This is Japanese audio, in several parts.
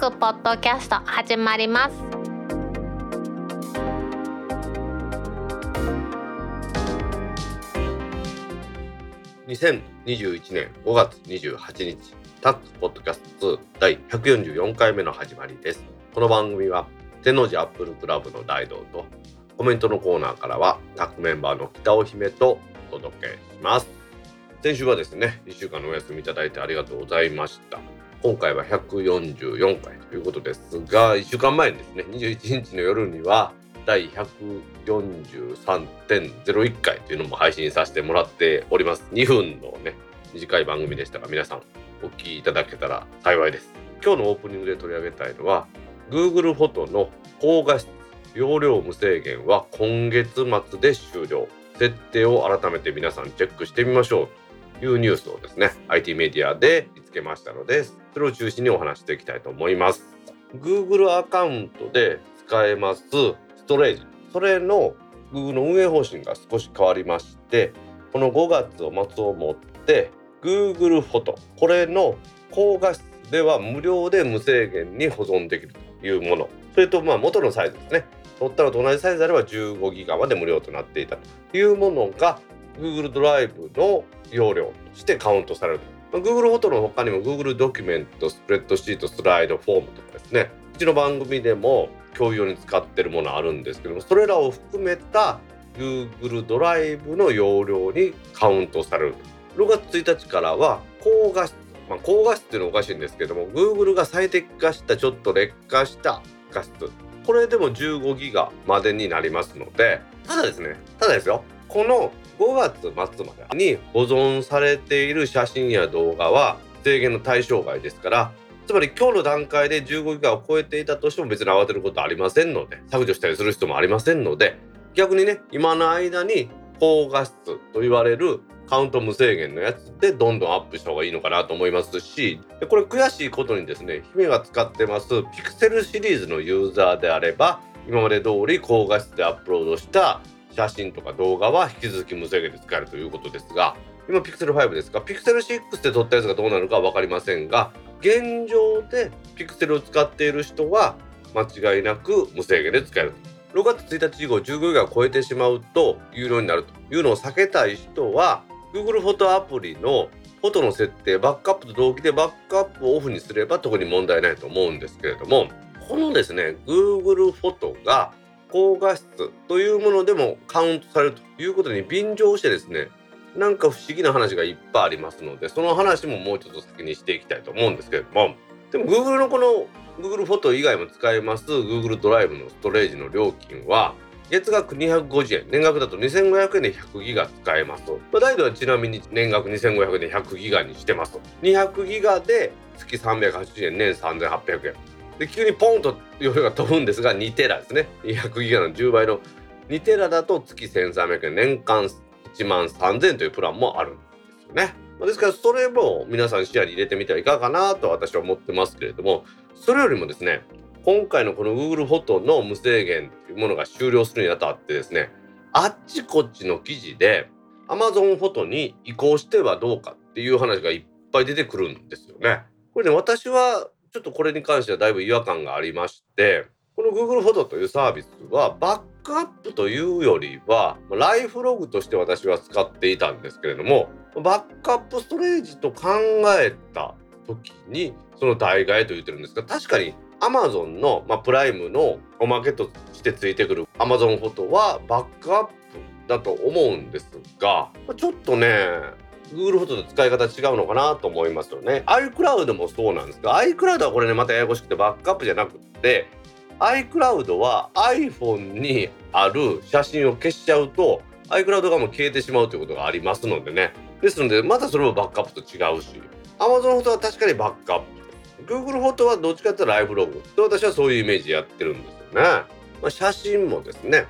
クポッドキャスト始まります。2021年5月28日タックポッドキャスト2第144回目の始まりです。この番組は天王寺アップルクラブの大道とコメントのコーナーからはタックメンバーの北尾姫とお届けします。先週はですね1週間のお休みいただいてありがとうございました。今回は144回ということですが1週間前ですね。21日の夜には第143.01回というのも配信させてもらっております。2分のね短い番組でしたが皆さんお聞きいただけたら幸いです。今日のオープニングで取り上げたいのは Google フォトの高画質容量無制限は今月末で終了。設定を改めて皆さんチェックしてみましょう。というニュースをですね IT メディアで見つけましたのです。それを中心にお話していきたいと思います。Google アカウントで使えますストレージ。それの Google の運営方針が少し変わりましてこの5月を末をもって Google フォト。これの高画質では無料で無制限に保存できるというもの。それとまあ元のサイズですね。取ったのと同じサイズであれば15ギガまで無料となっていたというものが Google ドライブの容量としてカウントされると。Google フォトの他にも Google ドキュメント、スプレッドシート、スライド、フォームとかですね、うちの番組でも共有に使ってるものあるんですけども、それらを含めた Google ドライブの容量にカウントされる。6月1日からは高画質、まあ、高画質っていうのはおかしいんですけども、Google が最適化したちょっと劣化した画質、これでも15ギガまでになりますので、ただですね、ただですよ、この5月末までに保存されている写真や動画は制限の対象外ですからつまり今日の段階で15ギガを超えていたとしても別に慌てることありませんので削除したりする必要もありませんので逆にね今の間に高画質と言われるカウント無制限のやつでどんどんアップした方がいいのかなと思いますしこれ悔しいことにですね姫が使ってますピクセルシリーズのユーザーであれば今まで通り高画質でアップロードした写真とか動画は引き続き無制限で使えるということですが今 Pixel 5ですか？Pixel 6で撮ったやつがどうなるかは分かりませんが現状で Pixel を使っている人は間違いなく無制限で使える6月1日以降15ギガを超えてしまうと有料になるというのを避けたい人は Google フォトアプリのフォトの設定バックアップと同期でバックアップをオフにすれば特に問題ないと思うんですけれどもこのですね Google フォトが高画質というものでもカウントされるということに便乗してですねなんか不思議な話がいっぱいありますのでその話ももうちょっと先にしていきたいと思うんですけれどもでも Google のこの Google フォト以外も使えます Google ドライブのストレージの料金は月額250円年額だと2500円で100ギガ使えますまあ、大度はちなみに年額2500円で100ギガにしてますと。200ギガで月380円年3800円で急にポンと容量が飛ぶんですが2テラですね200ギガの10倍の2テラだと月1300円年間1万3000円というプランもあるんですよね。ですからそれも皆さん視野に入れてみてはいかがかなと私は思ってますけれどもそれよりもですね今回のこの Google フォトの無制限というものが終了するにあたってですねあっちこっちの記事で Amazon フォトに移行してはどうかっていう話がいっぱい出てくるんですよね。これね私はちょっとこれに関してはだいぶ違和感がありましてこの Google フォトというサービスはバックアップというよりはライフログとして私は使っていたんですけれどもバックアップストレージと考えた時にその代替えと言ってるんですが確かに Amazon の、まあ、プライムのおまけとしてついてくる Amazon フォトはバックアップだと思うんですがちょっとね Google フォトと使い方違うのかなと思いますよね。iCloud もそうなんですが iCloud はこれねまたややこしくてバックアップじゃなくって iCloud は iPhone にある写真を消しちゃうと iCloud がもう消えてしまうということがありますのでねですのでまたそれもバックアップと違うし Amazon フォトは確かにバックアップ Google フォトはどっちかっていうとライフログと私はそういうイメージでやってるんですよね。まあ、写真もですね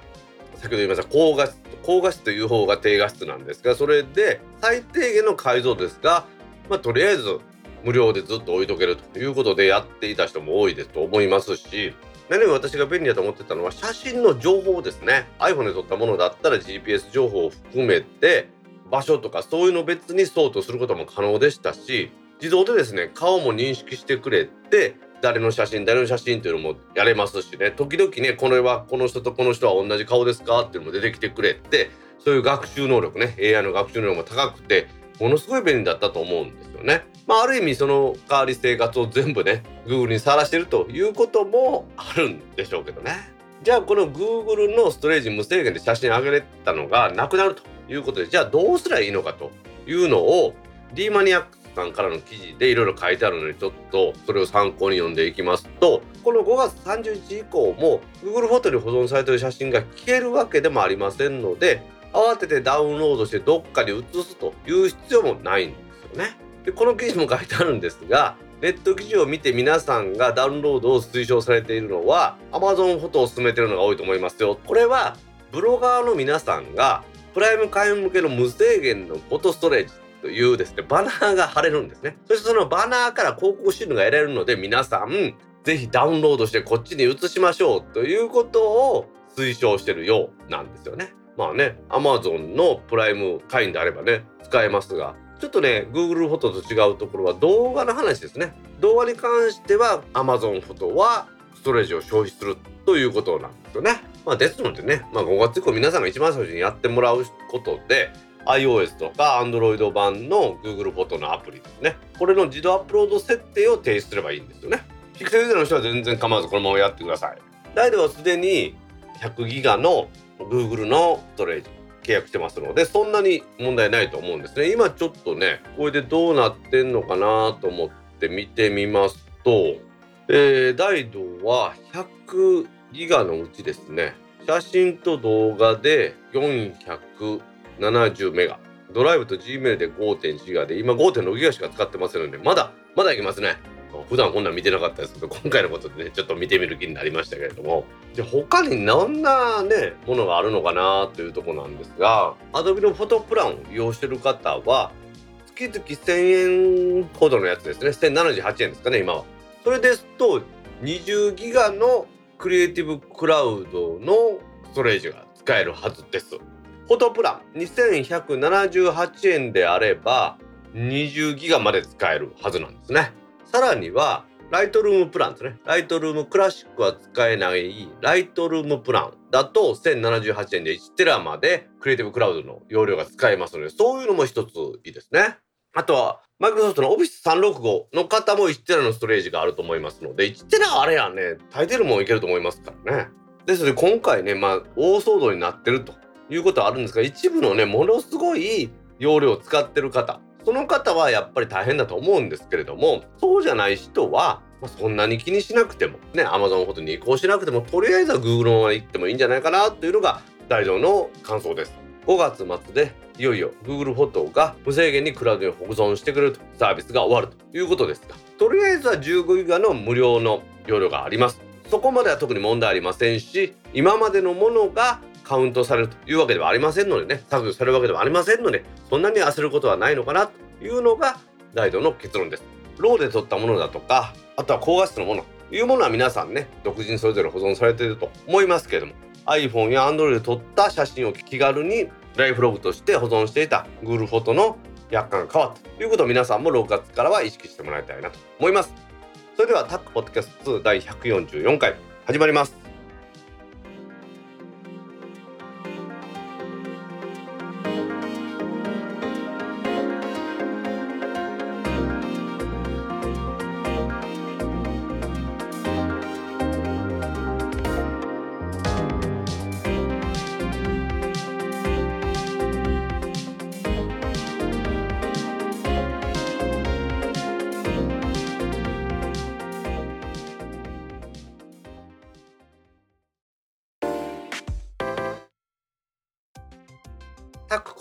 先ほど言いました高画質高画質という方が低画質なんですがそれで最低限の解像ですが、まあ、とりあえず無料でずっと置いとけるということでやっていた人も多いですと思いますし何より私が便利だと思ってたのは写真の情報ですね。iPhone で撮ったものだったら GPS 情報を含めて場所とかそういうの別にソートすることも可能でしたし自動でですね顔も認識してくれて誰の写真誰の写真っていうのもやれますしね時々ねこれはこの人とこの人は同じ顔ですかっていうのも出てきてくれてそういう学習能力ね AI の学習能力も高くてものすごい便利だったと思うんですよね。まあ、ある意味その代わり生活を全部ね Google にさらしてるということもあるんでしょうけどね。じゃあこの Google のストレージ無制限で写真上げれたのがなくなるということでじゃあどうすりゃいいのかというのを D マニアックさんからの記事でいろいろ書いてあるのでちょっとそれを参考に読んでいきますとこの5月30日以降も Google フォトに保存されている写真が消えるわけでもありませんので慌ててダウンロードしてどっかに移すという必要もないんですよね。でこの記事も書いてあるんですがネット記事を見て皆さんがダウンロードを推奨されているのは Amazon フォトを進めているのが多いと思いますよ。これはブロガーの皆さんがプライム会員向けの無制限のフォトストレージというですねバナーが貼れるんですね。そしてそのバナーから広告収入が得られるので皆さんぜひダウンロードしてこっちに移しましょうということを推奨してるようなんですよね。まあね Amazon のプライム会員であればね使えますがちょっとね Google フォトと違うところは動画の話ですね動画に関しては Amazon フォトはストレージを消費するということなんですよね。まあ、ですのでね、まあ、5月以降皆さんが一番最初にやってもらうことで iOS とか Android 版の Google フォトのアプリですねこれの自動アップロード設定を停止すればいいんですよね。ピクセルユーザーの人は全然構わずこのままやってください。大ではすでに100ギガの Google のストレージ契約してますのでそんなに問題ないと思うんですね今ちょっとねこれでどうなってんのかなと思って見てみますと、えー、大道は100ギガのうちですね写真と動画で70メガ。ドライブと Gmail で5.1ギガで今5.6ギガしか使ってませんのでまだまだいきますね。普段こんなん見てなかったですけど今回のことでねちょっと見てみる気になりましたけれども。じゃ他にどんなねものがあるのかなというとこなんですが Adobe のフォトプランを利用してる方は月々1000円ほどのやつですね。1078円ですかね今は。それですと20ギガのクリエイティブクラウドのストレージが使えるはずです。フォトプラン2178円であれば20ギガまで使えるはずなんですねさらにはライトルームプランですね。ライトルームクラシックは使えないライトルームプランだと1078円で1テラまでクリエイティブクラウドの容量が使えますので、そういうのも一ついいですね。あとは、マイクロソフトの Office365 の方も1テラのストレージがあると思いますので、1テラあれやね、大抵のもんいけると思いますからね。ですので今回ね、まあ大騒動になってるということはあるんですが、一部のね、ものすごい容量を使ってる方、その方はやっぱり大変だと思うんですけれどもそうじゃない人は、そんなに気にしなくてもね Amazon フォトに移行しなくてもとりあえずは Google のまま行ってもいいんじゃないかなというのが大丈の感想です。5月末でいよいよ Google フォトが無制限にクラウドに保存してくれるとサービスが終わるということですがとりあえずは15ギガの無料の容量がありますそこまでは特に問題ありませんし今までのものがカウントされるというわけではありませんのでね削除されるわけではありませんのでそんなに焦ることはないのかなというのがライドの結論です。ローで撮ったものだとかあとは高画質のものというものは皆さんね独自にそれぞれ保存されていると思いますけれども iPhone や Android で撮った写真を気軽にライフログとして保存していた Google フォトの約款が変わったということを皆さんも6月からは意識してもらいたいなと思います。それではタックポッドキャスト2第144回始まります。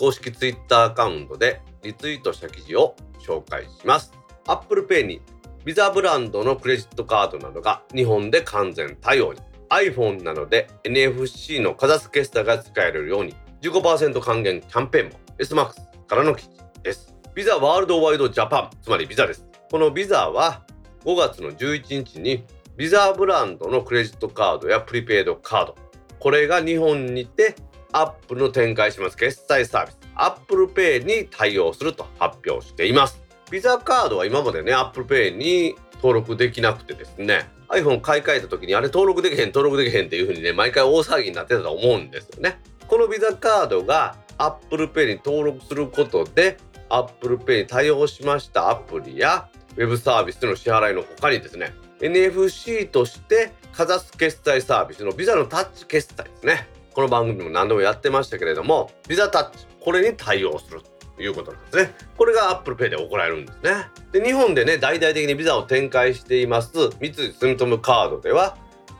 公式 Twitter アカウントでリツイートした記事を紹介します。Apple Pay にビザブランドのクレジットカードなどが日本で完全対応に iPhone などで NFC のかざす決済が使えるように15%還元キャンペーンも SMAX からの記事です。ビザワールドワイドジャパンつまりビザです。このビザは5月の11日にビザブランドのクレジットカードやプリペイドカードこれが日本にてアップの展開します。決済サービス。Apple Pay に対応すると発表しています。ビザカードは今までね Apple Pay に登録できなくてですね iPhone 買い替えた時にあれ登録できへん登録できへんっていう風にね毎回大騒ぎになってたと思うんですよね。このビザカードが Apple Pay に登録することで Apple Pay に対応しましたアプリやウェブサービスの支払いの他にですね NFC としてかざす決済サービスのビザのタッチ決済ですね。この番組も何度もやってましたけれどもビザタッチこれに対応するということなんですね。これが Apple Pay で行えるんですね。で日本でね大々的にビザを展開しています三井住友カードでは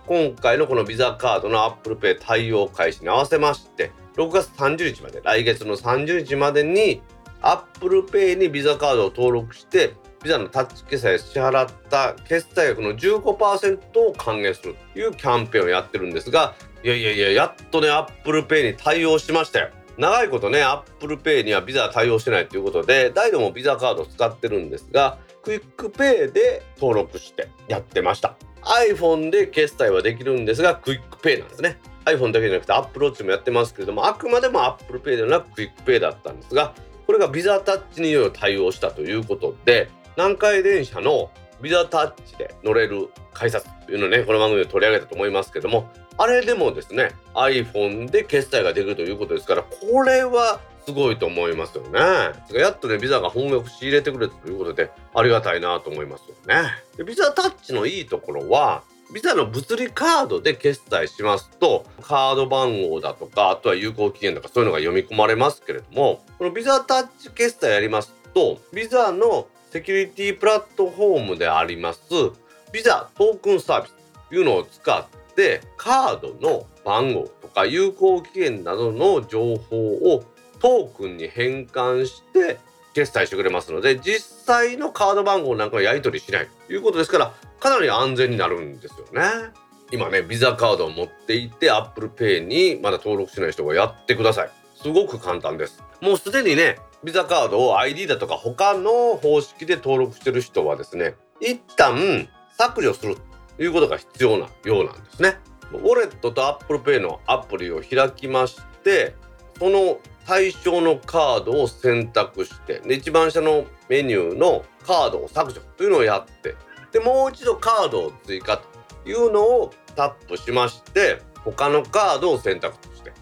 今回のこのビザカードの Apple Pay 対応開始に合わせまして6月30日まで来月の30日までに Apple Pay にビザカードを登録してビザのタッチ決済支払った決済額の15%を還元するというキャンペーンをやってるんですがいやいやいややっとね Apple Pay に対応しましたよ。長いことね Apple Pay にはビザ対応してないということで大度もビザカード使ってるんですがクイックペイで登録してやってました。iPhone で決済はできるんですがクイックペイなんですね。iPhone だけじゃなくて Apple Watch もやってますけれどもあくまでも Apple Pay ではなくクイックペイだったんですがこれがビザタッチによいよ対応したということで南海電車のビザタッチで乗れる改札というのをねこの番組で取り上げたと思いますけどもあれでもですね iPhone で決済ができるということですからこれはすごいと思いますよね。やっとねビザが本額仕入れてくれたということでありがたいなと思いますよね。でビザタッチのいいところはビザの物理カードで決済しますとカード番号だとかあとは有効期限とかそういうのが読み込まれますけれどもこのビザタッチ決済やりますとビザのセキュリティプラットフォームでありますビザトークンサービスというのを使ってカードの番号とか有効期限などの情報をトークンに変換して決済してくれますので実際のカード番号なんかはやり取りしないということですからかなり安全になるんですよね。今ねビザカードを持っていて Apple Pay にまだ登録しない人がやってください。すごく簡単です。もうすでにねビザカードを ID だとか他の方式で登録してる人はですね一旦削除するということが必要なようなんですね。ウォレットと Apple Pay のアプリを開きましてその対象のカードを選択してで一番下のメニューのカードを削除というのをやってでもう一度カードを追加というのをタップしまして他のカードを選択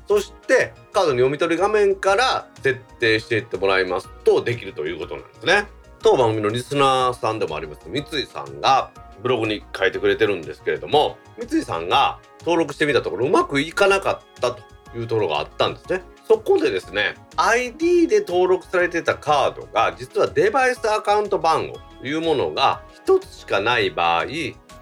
そしてカードの読み取り画面から設定していってもらいますとできるということなんですね。当番組のリスナーさんでもあります三井さんがブログに書いてくれてるんですけれども三井さんが登録してみたところうまくいかなかったというところがあったんですね。そこでですね ID で登録されてたカードが実はデバイスアカウント番号というものが1つしかない場合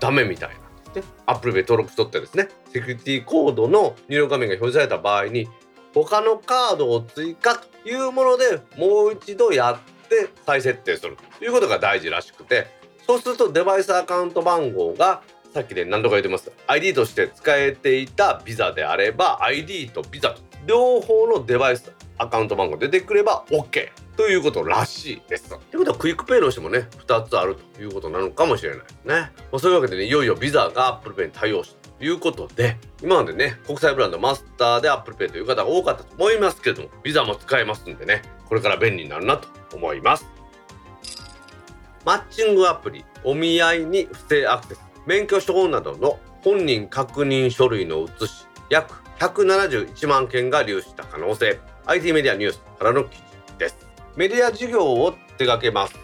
ダメみたいなね。Apple で登録しとってですねセキュリティコードの入力画面が表示された場合に他のカードを追加というものでもう一度やって再設定するということが大事らしくてそうするとデバイスアカウント番号がさっきで何度か言ってます ID として使えていたビザであれば ID とビザと両方のデバイスアカウント番号出てくれば OK ということらしいです。ということはクイックペイにしてもね2つあるということなのかもしれないですね。まあ、そういうわけでねいよいよビザが Apple Pay に対応したということで今までね国際ブランドマスターで Apple Pay という方が多かったと思いますけれどもビザも使えますんでねこれから便利になるなと思います。マッチングアプリお見合いに不正アクセス免許証などの本人確認書類の写し約171万件が流出した可能性 IT メディアニュースからの記事です。メディア事業を手掛けます。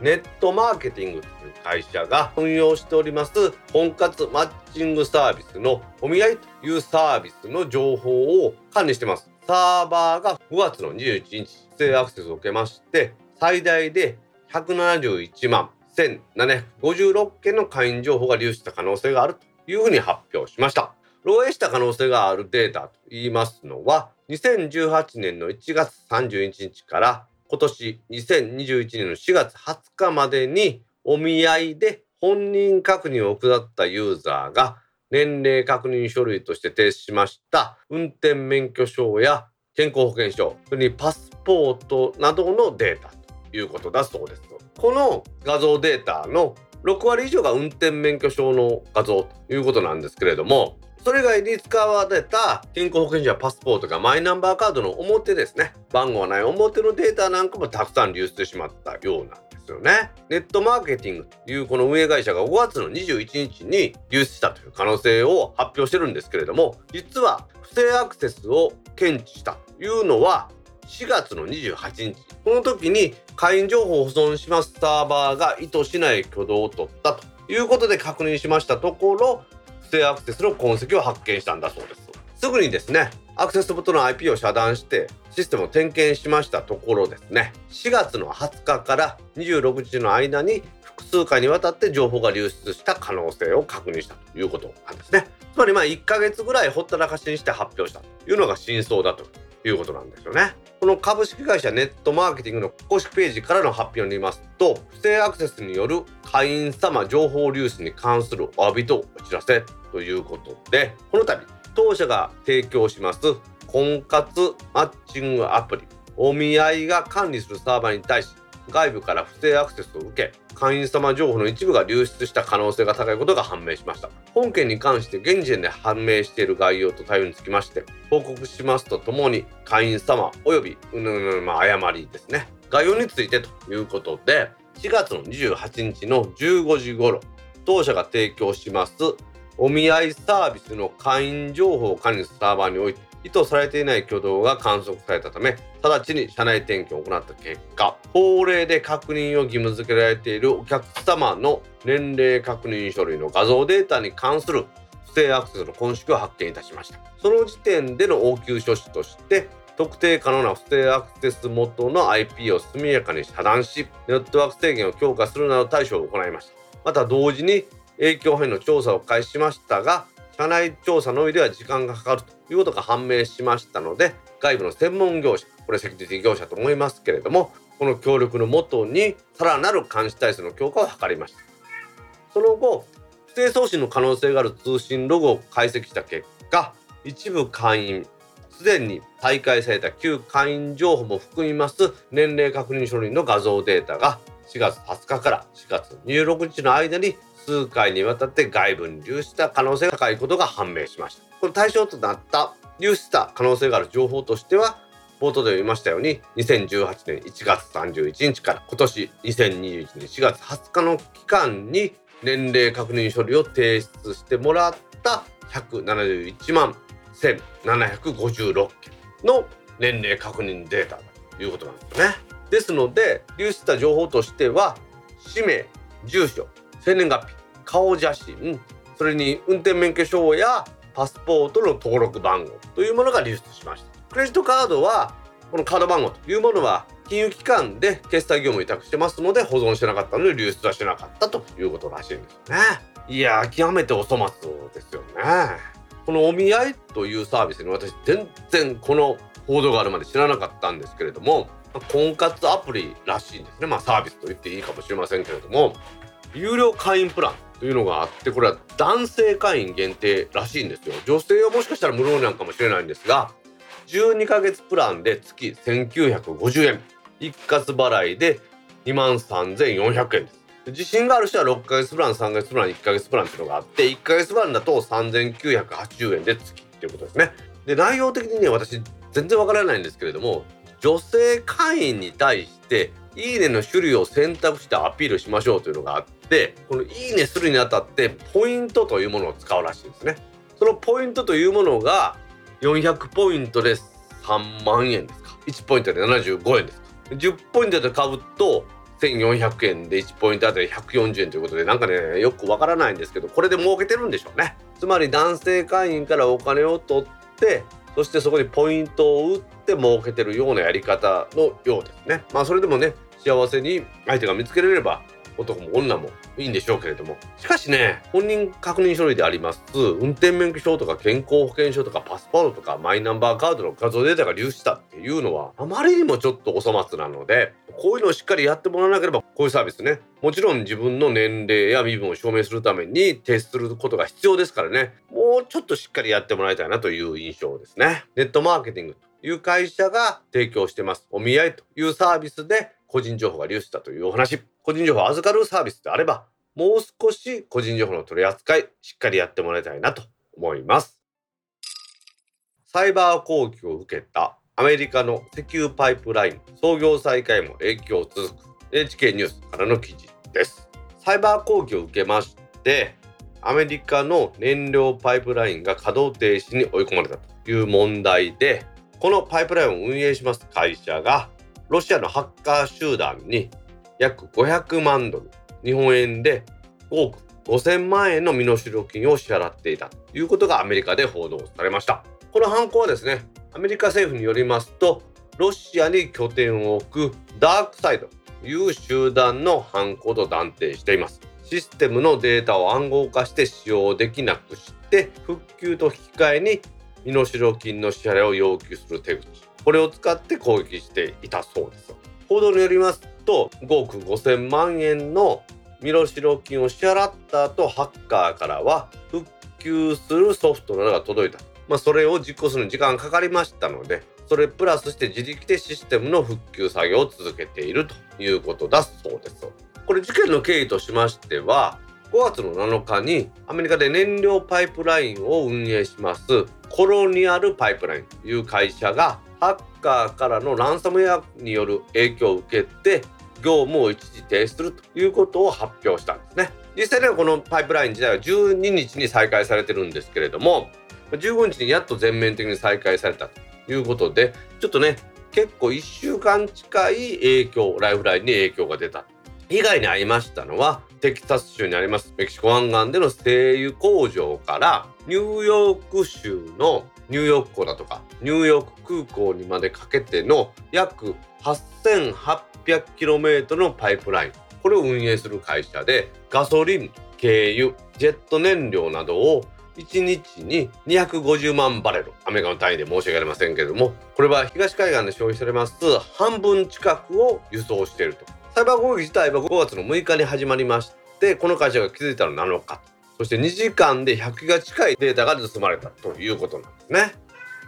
ネットマーケティングという会社が運用しております。婚活マッチングサービスのお見合いというサービスの情報を管理してます。サーバーが5月の21日不正アクセスを受けまして最大で171万1756件の会員情報が流出した可能性があるというふうに発表しました。漏洩した可能性があるデータと言いますのは2018年の1月31日から今年2021年の4月20日までにお見合いで本人確認を行ったユーザーが年齢確認書類として提出しました。運転免許証や健康保険証それにパスポートなどのデータということだそうです。この画像データの6割以上が運転免許証の画像ということなんですけれどもそれ以外に使われた健康保険証やパスポートがマイナンバーカードの表ですね。番号がない表のデータなんかもたくさん流出してしまったようなんですよね。ネットマーケティングというこの運営会社が5月の21日に流出したという可能性を発表してるんですけれども実は不正アクセスを検知したというのは4月の28日。この時に会員情報を保存します。サーバーが意図しない挙動を取ったということで確認しましたところ不正アクセスの痕跡を発見したんだそうです。すぐにですねアクセス元の IP を遮断してシステムを点検しましたところですね。4月の20日から26日の間に複数回にわたって情報が流出した可能性を確認したということなんですね。つまりまあ1ヶ月ぐらいほったらかしにして発表したというのが真相だということなんですよね。この株式会社ネットマーケティングの公式ページからの発表によりますと不正アクセスによる会員様情報流出に関するお詫びとお知らせということでこの度当社が提供します婚活マッチングアプリお見合いが管理するサーバーに対し外部から不正アクセスを受け会員様情報の一部が流出した可能性が高いことが判明しました。本件に関して現時点で判明している概要と対応につきまして報告しますとともに会員様及びうぬぬまあ誤りですね概要についてということで4月の28日の15時頃当社が提供しますお見合いサービスの会員情報を管理するサーバーにおいて意図されていない挙動が観測されたため直ちに社内点検を行った結果法令で確認を義務付けられているお客様の年齢確認書類の画像データに関する不正アクセスの痕跡を発見いたしました。その時点での応急処置として特定可能な不正アクセス元の IP を速やかに遮断しネットワーク制限を強化するなど対処を行いました。また同時に影響変の調査を開始しましたが社内調査のみでは時間がかかるということが判明しましたので外部の専門業者これセキュリティ業者と思いますけれどもこの協力のもとにさらなる監視体制の強化を図りました。その後不正送信の可能性がある通信ログを解析した結果一部会員すでに大会された旧会員情報も含みます年齢確認書類の画像データが4月20日から4月26日の間に数回にわたって外部に流出した可能性が高いことが判明しました。この対象となった流出した可能性がある情報としては冒頭で言いましたように2018年1月31日から今年2021年4月20日の期間に年齢確認書類を提出してもらった171万1756件の年齢確認データということなんですよね。ですので流出した情報としては氏名住所生年月日顔写真それに運転免許証やパスポートの登録番号というものが流出しました。クレジットカードはこのカード番号というものは金融機関で決済業務を委託してますので保存してなかったので流出はしなかったということらしいんですよね。いや極めてお粗末ですよね。このお見合いというサービスに私全然この報道があるまで知らなかったんですけれども婚活アプリらしいんですね。まあサービスと言っていいかもしれませんけれども有料会員プランというのがあってこれは男性会員限定らしいんですよ。女性はもしかしたら無料なんかもしれないんですが12ヶ月プランで月1950円。一括払いで2万3400円です。自信がある人は6ヶ月プラン3ヶ月プラン1ヶ月プランっていうのがあって1ヶ月プランだと3980円で月っていうことですね。で内容的にね私全然わからないんですけれども女性会員に対していいねの種類を選択してアピールしましょうというのがあってこのいいねするにあたってポイントというものを使うらしいんですね。そのポイントというものが400ポイントで3万円ですか。1ポイントで75円ですか。10ポイントで買うと1400円で1ポイントあたり140円ということでなんかねよくわからないんですけどこれで儲けてるんでしょうね。つまり男性会員からお金を取ってそしてそこにポイントを打って儲けてるようなやり方のようですね。まあそれでもね幸せに相手が見つけられれば男も女もいいんでしょうけれども。しかしね本人確認書類であります。運転免許証とか健康保険証とかパスポートとかマイナンバーカードの画像データが流出したっていうのはあまりにもちょっとお粗末なのでこういうのをしっかりやってもらわなければこういうサービスね。もちろん自分の年齢や身分を証明するために提出することが必要ですからね。もうちょっとしっかりやってもらいたいなという印象ですね。ネットマーケティングという会社が提供してます。お見合いというサービスで個人情報が流出したというお話。個人情報を預かるサービスであればもう少し個人情報の取り扱いしっかりやってもらいたいなと思います。サイバー攻撃を受けたアメリカの石油パイプライン創業再開も影響続く NHK ニュースからの記事です。サイバー攻撃を受けましてアメリカの燃料パイプラインが稼働停止に追い込まれたという問題でこのパイプラインを運営します会社がロシアのハッカー集団に約500万ドル日本円で5億5000万円の身代金を支払っていたということがアメリカで報道されました。この犯行はですねアメリカ政府によりますとロシアに拠点を置くダークサイドという集団の犯行と断定しています。システムのデータを暗号化して使用できなくして復旧と引き換えに身代金の支払いを要求する手口。これを使って攻撃していたそうです。報道によりますと5億5000万円の身代金を支払った後ハッカーからは復旧するソフトなどが届いた、まあ、それを実行するのに時間がかかりましたのでそれプラスして自力でシステムの復旧作業を続けているということだそうです。これ事件の経緯としましては5月の7日にアメリカで燃料パイプラインを運営しますコロニアルパイプラインという会社がハッカーからのランサムウェアによる影響を受けて業務を一時停止するということを発表したんですね。実際にはこのパイプライン自体は12日に再開されてるんですけれども15日にやっと全面的に再開されたということでちょっとね結構1週間近い影響ライフラインに影響が出た。被害に遭いましたのはテキサス州にありますメキシコ湾岸での製油工場からニューヨーク州のニューヨーク港だとかニューヨーク空港にまでかけての約 8800km のパイプライン。これを運営する会社でガソリン軽油ジェット燃料などを1日に250万バレル。アメリカの単位で申し訳ありませんけれどもこれは東海岸で消費されます半分近くを輸送していると。サイバー攻撃自体は5月の6日に始まりましてこの会社が気づいたのは7日。そして2時間で100ギガ近いデータが盗まれたということなんですね。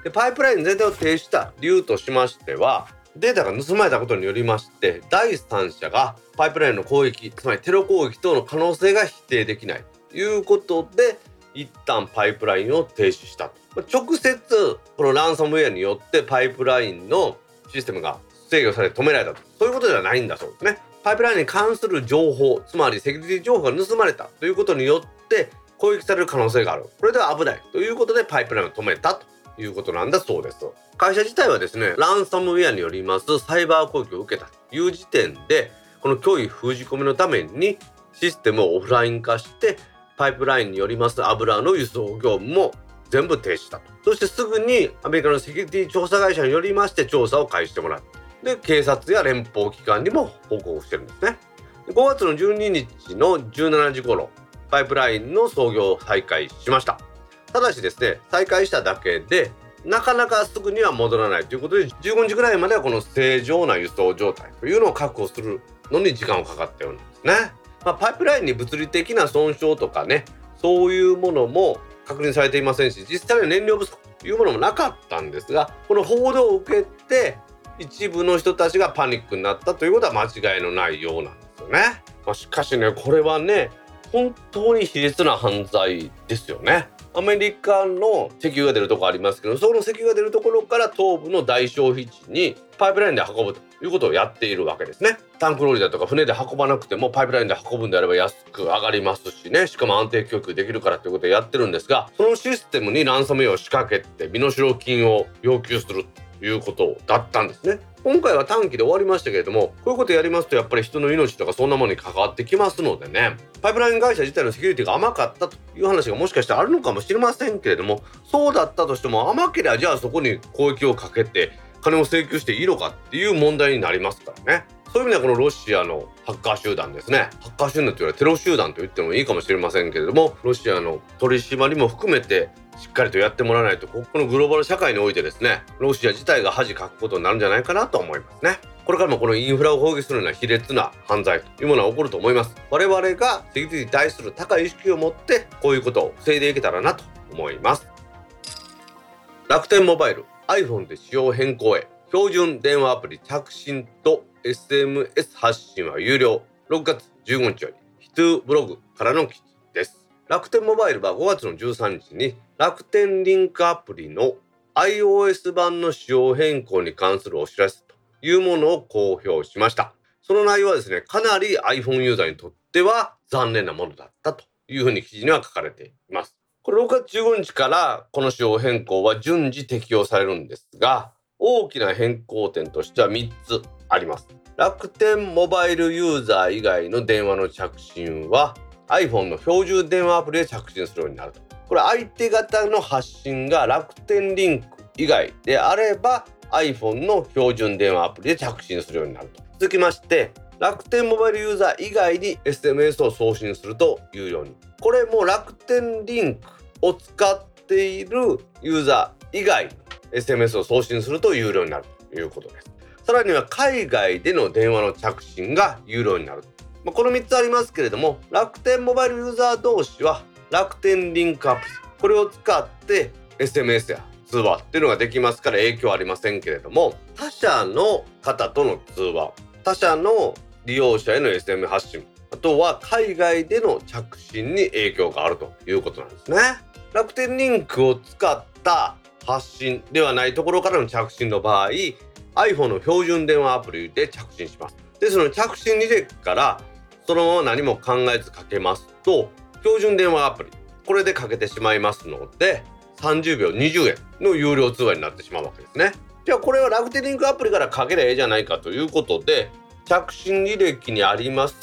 でパイプライン全体を停止した理由としましてはデータが盗まれたことによりまして第三者がパイプラインの攻撃つまりテロ攻撃等の可能性が否定できないということで一旦パイプラインを停止したと。直接このランサムウェアによってパイプラインのシステムが制御され止められたと。そういうことではないんだそうですね。パイプラインに関する情報つまりセキュリティ情報が盗まれたということによって攻撃される可能性がある。これでは危ないということでパイプラインを止めたということなんだそうです。会社自体はですねランサムウェアによりますサイバー攻撃を受けたという時点でこの脅威封じ込めのためにシステムをオフライン化してパイプラインによります油の輸送業務も全部停止したと。そしてすぐにアメリカのセキュリティ調査会社によりまして調査を開始してもらってで警察や連邦機関にも報告してるんですね。5月の12日の17時頃パイプラインの操業を再開しました。ただしですね再開しただけでなかなかすぐには戻らないということで15日ぐらいまではこの正常な輸送状態というのを確保するのに時間をかかったようなんですね。まあ、パイプラインに物理的な損傷とかねそういうものも確認されていませんし実際は燃料不足というものもなかったんですがこの報道を受けて一部の人たちがパニックになったということは間違いのないようなんですよね。まあ、しかしねこれはね本当に卑劣な犯罪ですよね。アメリカの石油が出るとこありますけどその石油が出るところから東部の大消費地にパイプラインで運ぶということをやっているわけですね。タンクローリーだとか船で運ばなくてもパイプラインで運ぶんであれば安く上がりますしねしかも安定供給できるからということをやってるんですがそのシステムにランサムウェアを仕掛けて身代金を要求するいうことだったんですね。今回は短期で終わりましたけれどもこういうことやりますとやっぱり人の命とかそんなものに関わってきますのでねパイプライン会社自体のセキュリティが甘かったという話がもしかしたらあるのかもしれませんけれどもそうだったとしても甘ければじゃあそこに攻撃をかけて金を請求していいのかっていう問題になりますからねそういう意味ではこのロシアのハッカー集団ですね。ハッカー集団というのはテロ集団と言ってもいいかもしれませんけれどもロシアの取り締まりも含めてしっかりとやってもらわないとここのグローバル社会においてですねロシア自体が恥かくことになるんじゃないかなと思いますね。これからもこのインフラを攻撃するような卑劣な犯罪というものは起こると思います。我々がセキュリティに対する高い意識を持ってこういうことを防いでいけたらなと思います。楽天モバイル iPhone で仕様変更へ。標準電話アプリ着信と SMS 発信は有料。6月15日よりヒトゥーブログからの記事です。楽天モバイルは5月の13日に楽天リンクアプリの iOS 版の仕様変更に関するお知らせというものを公表しました。その内容はですねかなり iPhone ユーザーにとっては残念なものだったというふうに記事には書かれています。これ6月15日からこの仕様変更は順次適用されるんですが大きな変更点としては3つあります。楽天モバイルユーザー以外の電話の着信は iPhone の標準電話アプリで着信するようになると。これ相手方の発信が楽天リンク以外であれば iPhone の標準電話アプリで着信するようになると。続きまして楽天モバイルユーザー以外に SMS を送信するというように。これも楽天リンクを使っているユーザー以外に SMS を送信すると有料になるということです。さらには海外での電話の着信が有料になる。まあ、この3つありますけれども楽天モバイルユーザー同士は楽天リンクアプリこれを使って SMS や通話っていうのができますから影響ありませんけれども他社の方との通話他社の利用者への SM 発信あとは海外での着信に影響があるということなんですね。楽天リンクを使った発信ではないところからの着信の場合 iPhone の標準電話アプリで着信します。でその着信履歴からそのまま何も考えずかけますと標準電話アプリこれでかけてしまいますので30秒20円の有料通話になってしまうわけですね。じゃあこれは楽天リンクアプリからかけりゃええじゃないかということで着信履歴にあります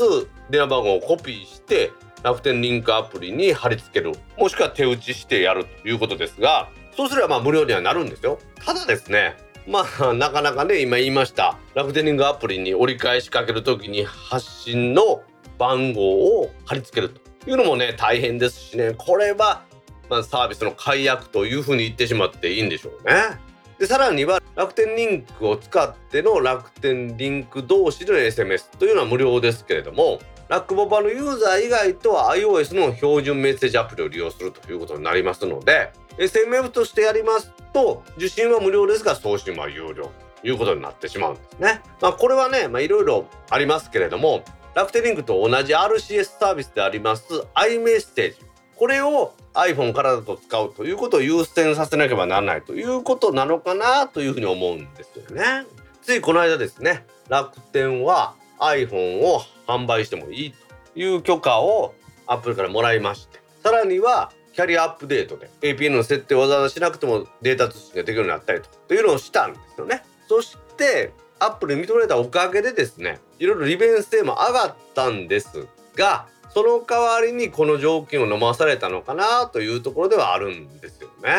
電話番号をコピーして楽天リンクアプリに貼り付けるもしくは手打ちしてやるということですがそうすればまあ無料にはなるんですよただですねまあ なかなかね今言いました楽天リンクアプリに折り返しかける時に発信の番号を貼り付けるというのもね大変ですしねこれはまあサービスの解約というふうに言ってしまっていいんでしょうね。でさらには楽天リンクを使っての楽天リンク同士での SMS というのは無料ですけれどもラックボバのユーザー以外とは iOS の標準メッセージアプリを利用するということになりますので SMF としてやりますと受信は無料ですが送信は有料ということになってしまうんですね。まあ、これはねいろいろありますけれども楽天リンクと同じ RCS サービスであります iMessage これを iPhone からだと使うということを優先させなければならないということなのかなというふうに思うんですよね。ついこの間ですね楽天は iPhone を販売してもいいという許可をアップルからもらいましてさらにはキャリアアップデートで APN の設定をわざわざしなくてもデータ通信ができるようになったりというのをしたんですよね。そしてアップルに認められたおかげでですねいろいろ利便性も上がったんですがその代わりにこの条件を飲まされたのかなというところではあるんですよね。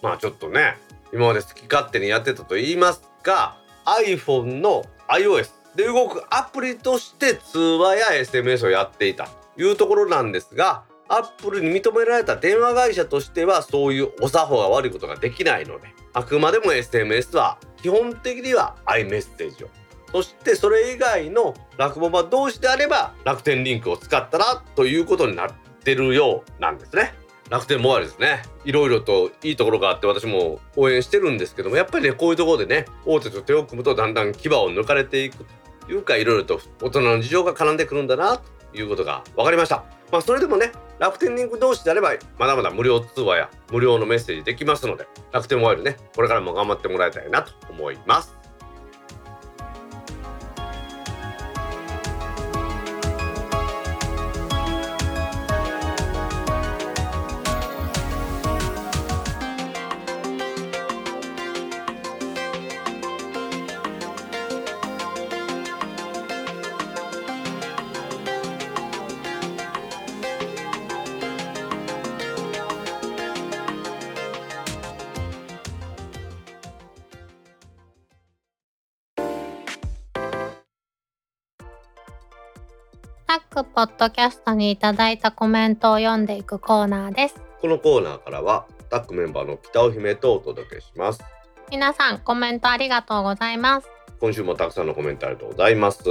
まあちょっとね今まで好き勝手にやってたと言いますが iPhone の iOS で動くアプリとして通話や SMS をやっていたというところなんですがアップルに認められた電話会社としてはそういうお作法が悪いことができないのであくまでも SMS は基本的には iMessage をそしてそれ以外の落語場同士であれば楽天リンクを使ったらということになってるようなんですね。楽天モバイルですねいろいろといいところがあって私も応援してるんですけどもやっぱりねこういうところでね大手と手を組むとだんだん牙を抜かれていくというかいろいろと大人の事情が絡んでくるんだなということが分かりました。まあ、それでもね楽天リンク同士であればまだまだ無料通話や無料のメッセージできますので楽天モバイルねこれからも頑張ってもらいたいなと思います。ポッドキャストにいただいたコメントを読んでいくコーナーです。このコーナーからはタックメンバーの北尾姫とお届けします。皆さんコメントありがとうございます。今週もたくさんのコメントありがとうございます。ツ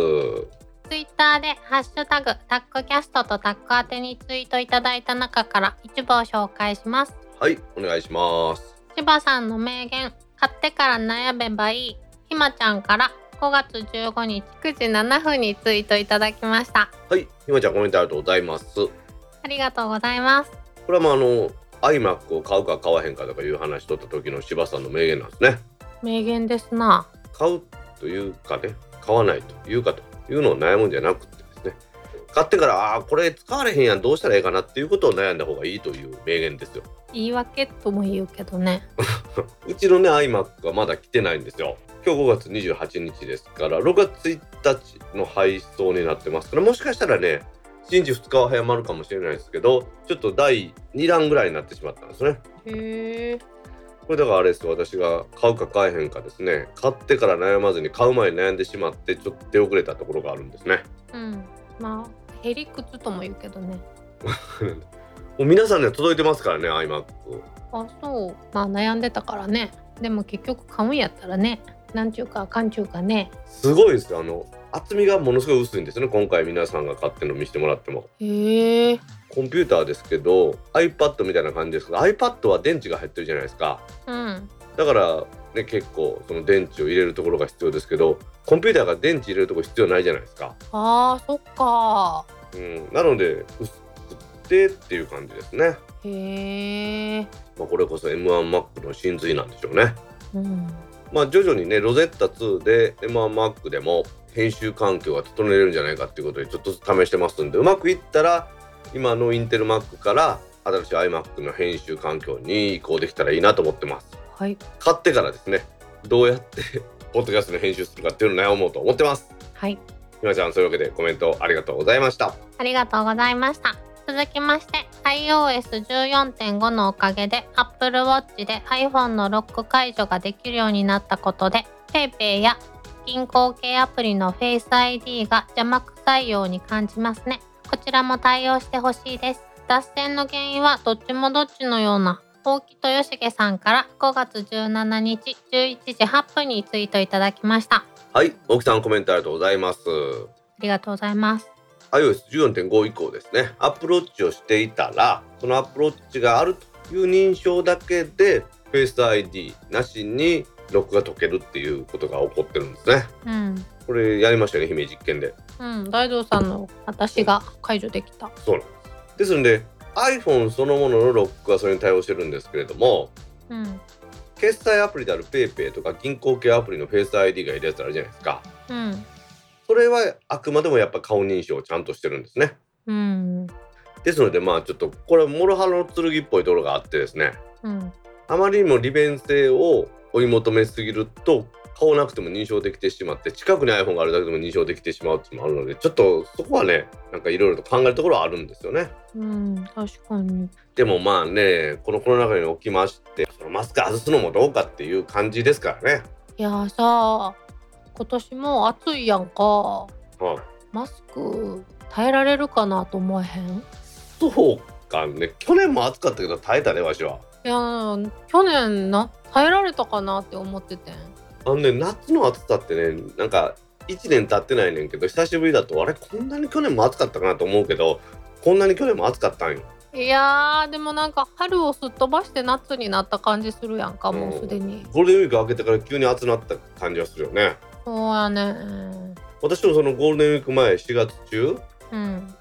イッターでハッシュタグタックキャストとタック宛てにツイートいただいた中から一部を紹介します。はいお願いします。千葉さんの名言買ってから悩めばいい。ひまちゃんから5月15日9時7分にツイートいただきました。はいひまちゃんコメントありがとうございます。ありがとうございます。これはまああの iMac を買うか買わへんかとかいう話しとった時の柴さんの名言なんですね。名言ですな。買うというかね買わないというかというのを悩むんじゃなくてですね。買ってからあーこれ使われへんやんどうしたらいいかなっていうことを悩んだ方がいいという名言ですよ。言い訳とも言うけどね。うちのね iMac はまだ来てないんですよ今日5月28日ですから6月1日の配送になってます。からもしかしたらね新時2日は早まるかもしれないですけどちょっと第2弾ぐらいになってしまったんですね。へえこれだからあれですよ。私が買うか買えへんかですね。買ってから悩まずに買う前に悩んでしまってちょっと出遅れたところがあるんですね。うん。まあへりくつとも言うけどね。もう皆さんには届いてますからね iMac あそう。まあ悩んでたからね。でも結局買うんやったらねなんちゅうかあかんちゅうかね。すごいですよ。あの厚みがものすごい薄いんですよね。今回皆さんが買ってるの見せてもらっても。へえ。コンピューターですけど iPad みたいな感じですけど iPad は電池が入ってるじゃないですか。うん。だからね結構その電池を入れるところが必要ですけどコンピューターが電池入れるところ必要ないじゃないですか、あーそっか。うん、なので薄くてっていう感じですね、へえ。まあ、これこそ M1Mac の真髄なんでしょうね。うんまあ徐々にねロゼッタ2で M1Mac でも編集環境が整えれるんじゃないかっていうことでちょっとずつ試してますんでうまくいったら今のインテル Mac から新しい iMac の編集環境に移行できたらいいなと思ってます。はい。買ってからですねどうやって ポッドキャストの編集するかっていうのを悩もうと思ってます。はい。ひまちゃんそういうわけでコメントありがとうございました。ありがとうございました。続きまして iOS14.5 のおかげで Apple Watch で iPhone のロック解除ができるようになったことで PayPay や銀行系アプリの Face ID が邪魔くさいように感じますね。こちらも対応してほしいです。脱線の原因はどっちもどっちのような大木豊重さんから5月17日11時8分にツイートいただきました。あはい大木さんコメントありがとうございます。りがとうございます iOS14.5 以降ですね。Apple Watch をしていたらその Apple Watch があるという認証だけで Face ID なしにロックが解けるっていうことが起こってるんですね。うん。これやりましたよね姫実験で。うん。大道さんの私が解除できた。そうなんです。ですので iPhone そのもののロックはそれに対応してるんですけれどもうん。決済アプリである PayPay とか銀行系アプリの Face ID がいるやつあるじゃないですか。うんそれはあくまでもやっぱ顔認証をちゃんとしてるんですね。うん。ですのでまあちょっとこれは諸刃の剣っぽいところがあってですね。うん。あまりにも利便性を追い求めすぎると顔なくても認証できてしまって近くに iPhone があるだけでも認証できてしまうっていうのもあるのでちょっとそこはねなんかいろいろと考えるところはあるんですよね。うん確かに。でもまあねこのコロナ禍におきましてそのマスク外すのもどうかっていう感じですからね。いやーさ今年もう暑いやんか。はい。マスク耐えられるかなと思えへん？そうかね。去年も暑かったけど耐えたねわしは。いやー去年な耐えられたかなって思っててん。あのね夏の暑さってねなんか1年経ってないねんけど久しぶりだとあれこんなに去年も暑かったかなと思うけどこんなに去年も暑かったんよ。いやーでもなんか春をすっ飛ばして夏になった感じするやんかもうすでに。ゴールデンウィーク明けてから急に暑くなった感じはするよね。そうやね。私もそのゴールデンウィーク前4月中うん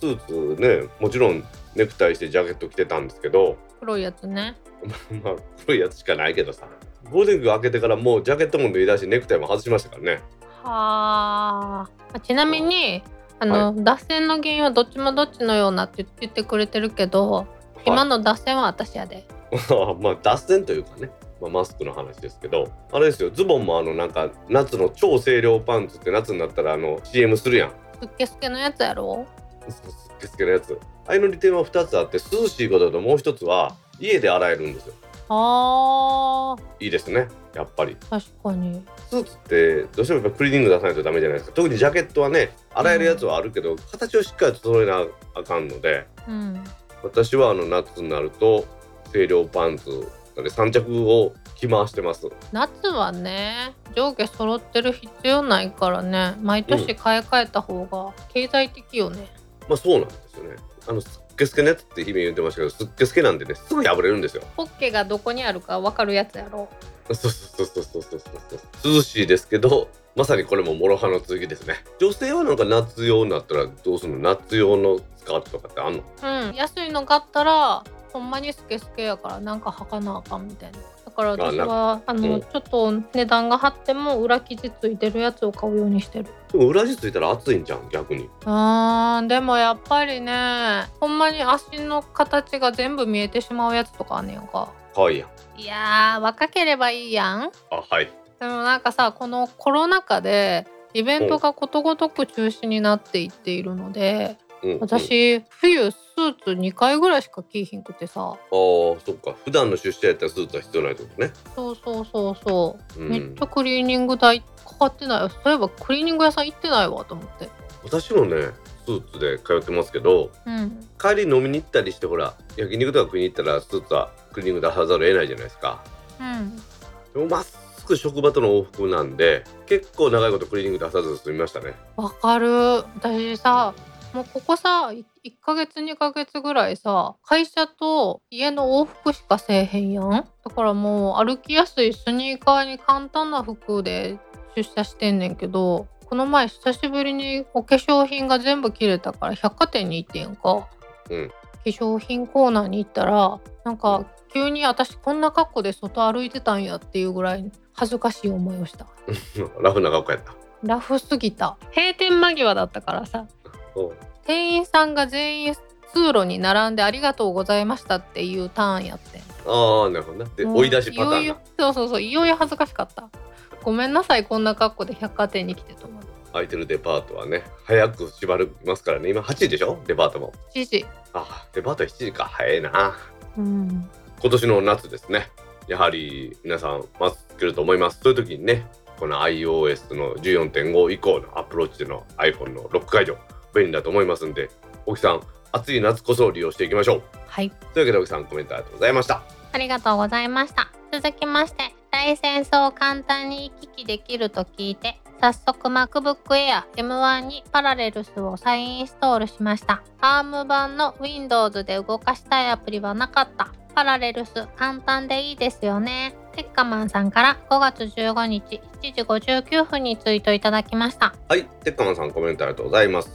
スーツねもちろんネクタイしてジャケット着てたんですけど黒いやつね。まあ黒いやつしかないけどさゴールデンウィーク明けてからもうジャケットも脱いだしネクタイも外しましたからね。はあちなみにあの、脱線の原因はどっちもどっちのようなって言ってくれてるけど今の脱線は私やで。まあ脱線というかね、まあ、マスクの話ですけどあれですよズボンもあのなんか夏の超清涼パンツって夏になったらあの CM するやん。すっけすけのやつやろ？すすっけすけのやつ。ああいうの利点は2つあって涼しいことともう一つは家で洗えるんですよ。あー。いいですねやっぱり。確かに。スーツってどうしてもやっぱクリーニング出さないとダメじゃないですか。特にジャケットはね洗えるやつはあるけど、形をしっかり整えなあかんのでうん。私はあの夏になると清涼パンツで3着を着回してます。夏はね上下揃ってる必要ないからね。毎年買い替えた方が経済的よね、まあそうなんですよね。あのすっけすけのやつって姫言ってましたけどすっけすけなんでねすぐ破れるんですよ。ポッケがどこにあるか分かるやつやろ。そうそうそうそうそうそうそう。涼しいですけどまさにこれも諸刃の剣ですね。女性はなんか夏用になったらどうするの？夏用のスカートとかってあんの？うん。安いの買ったらほんまにスケスケやからなんか履かなあかんみたいな。だから私はあの、うん。ちょっと値段が張っても裏生地ついてるやつを買うようにしてる。でも裏地ついたら熱いんじゃん逆に。あーでもやっぱりねほんまに足の形が全部見えてしまうやつとかあんねやんか。可愛いやん。いやー若ければいいやん。あはい。でもなんかさこのコロナ禍でイベントがことごとく中止になっていっているので、うん。うん、私冬スーツ2回ぐらいしか着いひんくてさ。あーそっか。普段の出社やったらスーツは必要ないってことね。そうそうそうそう、うん。めっちゃクリーニング代かかってない。そういえばクリーニング屋さん行ってないわと思って。私もねスーツで通ってますけどうん。帰り飲みに行ったりしてほら焼肉とか食いに行ったらスーツはクリーニング出さざるを得ないじゃないですか。うん。でもまっすぐ職場との往復なんで結構長いことクリーニング出さず済みましたね。わかる。私さもうここさ1ヶ月2ヶ月ぐらいさ会社と家の往復しかせえへんやん？だからもう歩きやすいスニーカーに簡単な服で出社してんねんけどこの前久しぶりにお化粧品が全部切れたから百貨店に行ってんか、うん。化粧品コーナーに行ったらなんか急に私こんな格好で外歩いてたんやっていうぐらい恥ずかしい思いをした。ラフな格好やった。ラフすぎた。閉店間際だったからさ。うん店員さんが全員通路に並んでありがとうございましたっていうターンやってああなるほどね。で追い出しパタいよいよーンだそうそうそういよいよ恥ずかしかった。ごめんなさいこんな格好で百貨店に来てと思う空いてるデパートはね早く縛りますからね。今8時でしょ？デパートも。知事あデパートは7時か。早いな。うん。今年の夏ですね。やはり皆さんマスクつけると思います。そういう時にねこの iOS の14.5以降のアプローチでの iPhone のロック解除便利だと思いますんで沖さん暑い夏こそ利用していきましょう。はい。というわけで沖さんコメントありがとうございました。ありがとうございました。続きましてライセンスを簡単に行き来できると聞いて早速 MacBook Air M1 にパラレルスを再インストールしました。ARM 版の Windows で動かしたいアプリはなかった。パラレルス簡単でいいですよねテッカマンさんから5月15日7時59分にツイートいただきました。はいテッカマンさんコメントありがとうございます。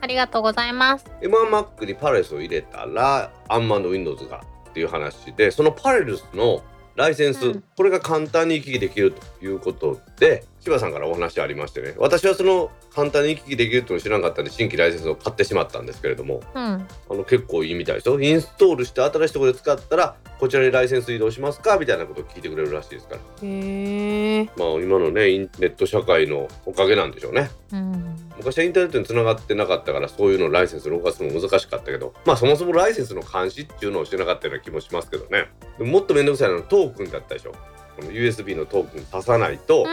ありがとうございます。M1Mac にパレスを入れたらアンマンの Windows がっていう話でそのパレルスのライセンス、うん。これが簡単に行き来できるということで柴さんからお話ありましてね。私はその簡単に行き来できるというのを知らなかったんで新規ライセンスを買ってしまったんですけれどもうん。あの結構いいみたいですよ。インストールして新しいところで使ったらこちらにライセンス移動しますか？みたいなことを聞いてくれるらしいですから。へえまあ今のねインネット社会のおかげなんでしょうね。うん。昔はインターネットに繋がってなかったからそういうのライセンス動かすの難しかったけどまあそもそもライセンスの監視っていうのをしてなかったような気もしますけどね。もっと面倒くさいのはトークンだったでしょこの USB のトークン刺さないと動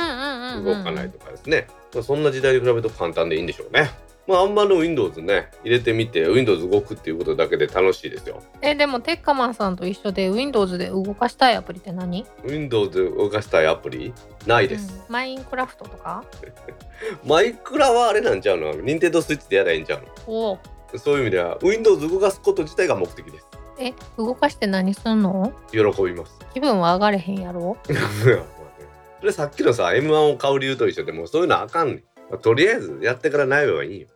かないとかですね、まあ、そんな時代に比べると簡単でいいんでしょうね。まああんまの Windows ね入れてみて Windows 動くっていうことだけで楽しいですよ。えでもテッカマンさんと一緒で Windows で動かしたいアプリって何？Windows で動かしたいアプリ？ないです、うん。マインクラフトとか？マイクラはあれなんちゃうの？Nintendo Switch でやらいいんちゃうの？そういう意味では Windows 動かすこと自体が目的ですえ動かして何すんの？喜びます。気分は上がれへんやろ？それさっきのさ M1 を買う理由と一緒でもうそういうのあかんねん、まあとりあえずやってから悩めばいいよ。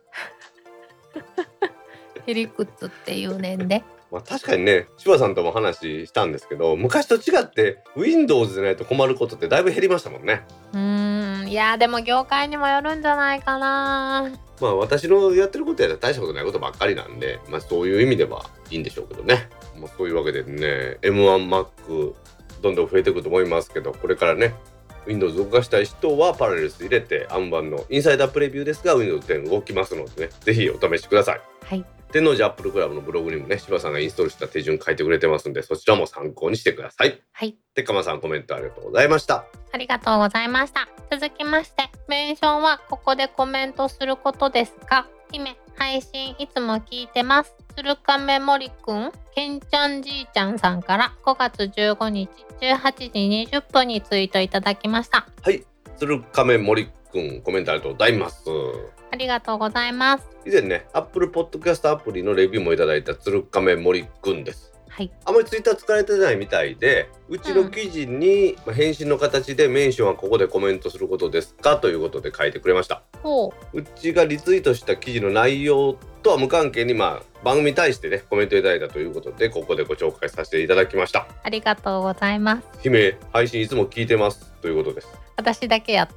ヘリクツっていうねんで。まあ確かにね柴さんとも話したんですけど昔と違って Windows でないと困ることってだいぶ減りましたもんね。うーん。いやでも業界にもよるんじゃないかなまあ私のやってることやら大したことないことばっかりなんでまあそういう意味ではいいんでしょうけどね、まあ、そういうわけでね M1Mac どんどん増えていくと思いますけどこれからね Windows 動かしたい人はパラレルス入れてアンバンのインサイダープレビューですが Windows 10動きますのでねぜひお試しください。はい。天王寺アップルクラブのブログにもね柴さんがインストールした手順書いてくれてますんでそちらも参考にしてください。はい。てっかまさんコメントありがとうございました。ありがとうございました。続きましてメンションはここでコメントすることですが姫配信いつも聞いてます。鶴亀森くんけんちゃんじいちゃんさんから5月15日18時20分にツイートいただきました。はい鶴亀森くんコメントありがとうございます。ありがとうございます。以前ね Apple Podcast アプリのレビューもいただいた鶴亀森くんです。はい。あまりツイッター使われてないみたいでうちの記事にまあ返信の形でメンションはここでコメントすることですかということで書いてくれました。ほうちがリツイートした記事の内容とは無関係にまあ番組に対してねコメントいただいたということでここでご紹介させていただきました。ありがとうございます。姫配信いつも聞いてます。ということです私だけやった。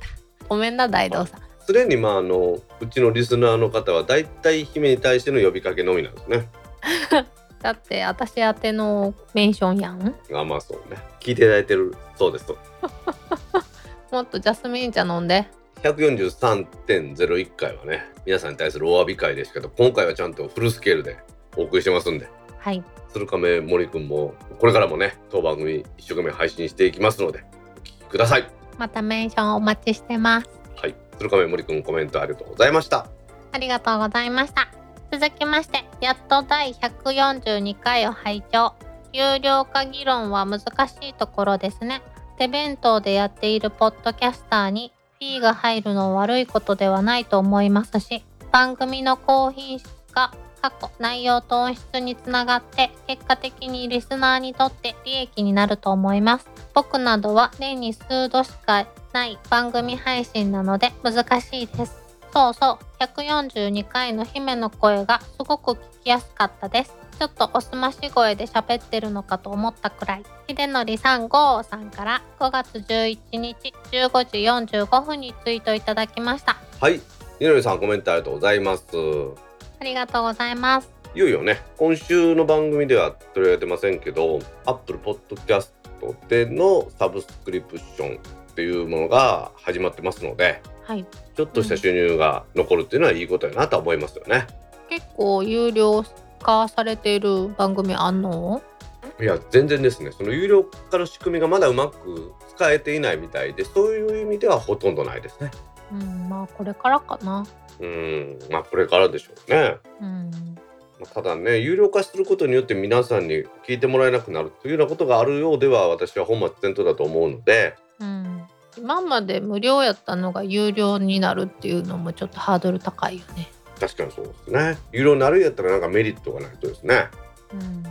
ごめんな大道さん。すでにまああのうちのリスナーの方はだいたい姫に対しての呼びかけのみなんですね。だって私宛てのメンションやん。あまあそうね。聞いていただいてるそうです。と もっとジャスミン茶飲んで。143.01回はね皆さんに対するお詫び会ですけど今回はちゃんとフルスケールでお送りしてますんで。はい。鶴亀森くんもこれからもね当番組一生懸命配信していきますのでお聞きくださいまたメンションお待ちしてます。はい。鶴亀森くんコメントありがとうございました。ありがとうございました。続きましてやっと第142回を拝聴。有料化議論は難しいところですね。手弁当でやっているポッドキャスターにフィーが入るのは悪いことではないと思いますし番組の高品質化過去内容と音質につながって結果的にリスナーにとって利益になると思います。僕などは年に数度しかない番組配信なので難しいです。そうそう。142回の姫の声がすごく聞きやすかったです。ちょっとおすまし声で喋ってるのかと思ったくらい。秀則さんゴーさんから5月11日15時45分にツイートいただきました。はい。みのりさんコメントありがとうございます。ありがとうございます。いよいよね今週の番組では取り上げてませんけど Apple Podcast でのサブスクリプションっていうものが始まってますのではい。ちょっとした収入が残るっていうのはいいことやなとは思いますよね。結構有料化されている番組あんの？いや全然ですね。その有料化の仕組みがまだうまく使えていないみたいでそういう意味ではほとんどないですね。うんまあこれからかなうんまあこれからでしょうね。うんまあただね有料化することによって皆さんに聞いてもらえなくなるというようなことがあるようでは私は本末転倒だと思うのでうん今まで無料やったのが有料になるっていうのもちょっとハードル高いよね確かにそうですね。有料になるんやったらなんかメリットがないとですね。うん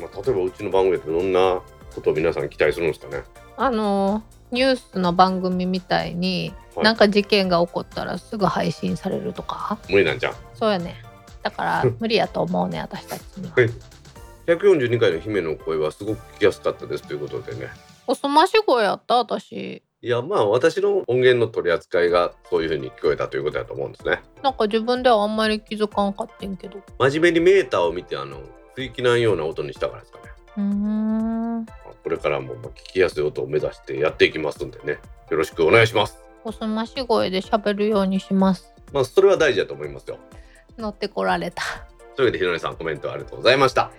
まあ、例えばうちの番組でどんなことを皆さん期待するんですかね。あのニュースの番組みたいに、はい。なんか事件が起こったらすぐ配信されるとか？無理なんじゃん。そうやね。だから無理やと思うね私たちには。はい。142回の姫の声はすごく聞きやすかったですということでね。おすまし声やった？私。いやまあ私の音源の取り扱いがそういう風に聞こえたということだと思うんですね。なんか自分ではあんまり気づかんかってんけど。真面目にメーターを見てあの追記ないような音にしたからですかね。うーん。まあこれからもまあ聞きやすい音を目指してやっていきますんでね。よろしくお願いします。おすまし声で喋るようにしますまあそれは大事だと思いますよ。乗ってこられたというわけでひろねさんコメントありがとうございました。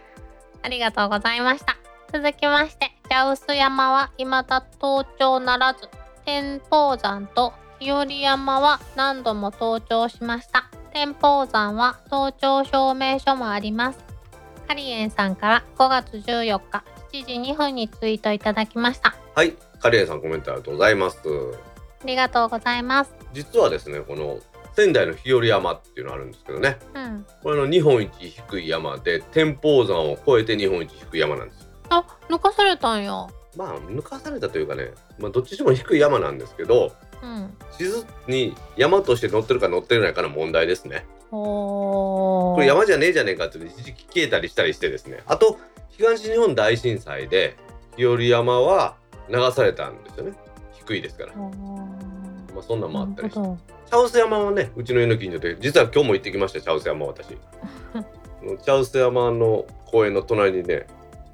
ありがとうございました。続きまして、茶臼山は未だ登頂ならず、天保山と日和山は何度も登頂しました。天保山は登頂証明書もあります。カリエンさんから5月14日7時2分にツイートいただきました。はい、カリエンさんコメントありがとうございます。ありがとうございます。実はですね、この仙台の日和山っていうのあるんですけどね。うん。これあの日本一低い山で天保山を越えて日本一低い山なんですよ。あ、抜かされたんや。まあ抜かされたというかね、まあどっちにしても低い山なんですけど、うん。地図に山として載ってるか載ってないかの問題ですね。おれ山じゃねえじゃねえかって一時期消えたりしたりしてですね。あと東日本大震災で日和山は流されたんですよね。低いですから。まあそんなんもあったりして。茶臼山はねうちの家の近所で実は今日も行ってきました茶臼山私 茶臼山の公園の隣にね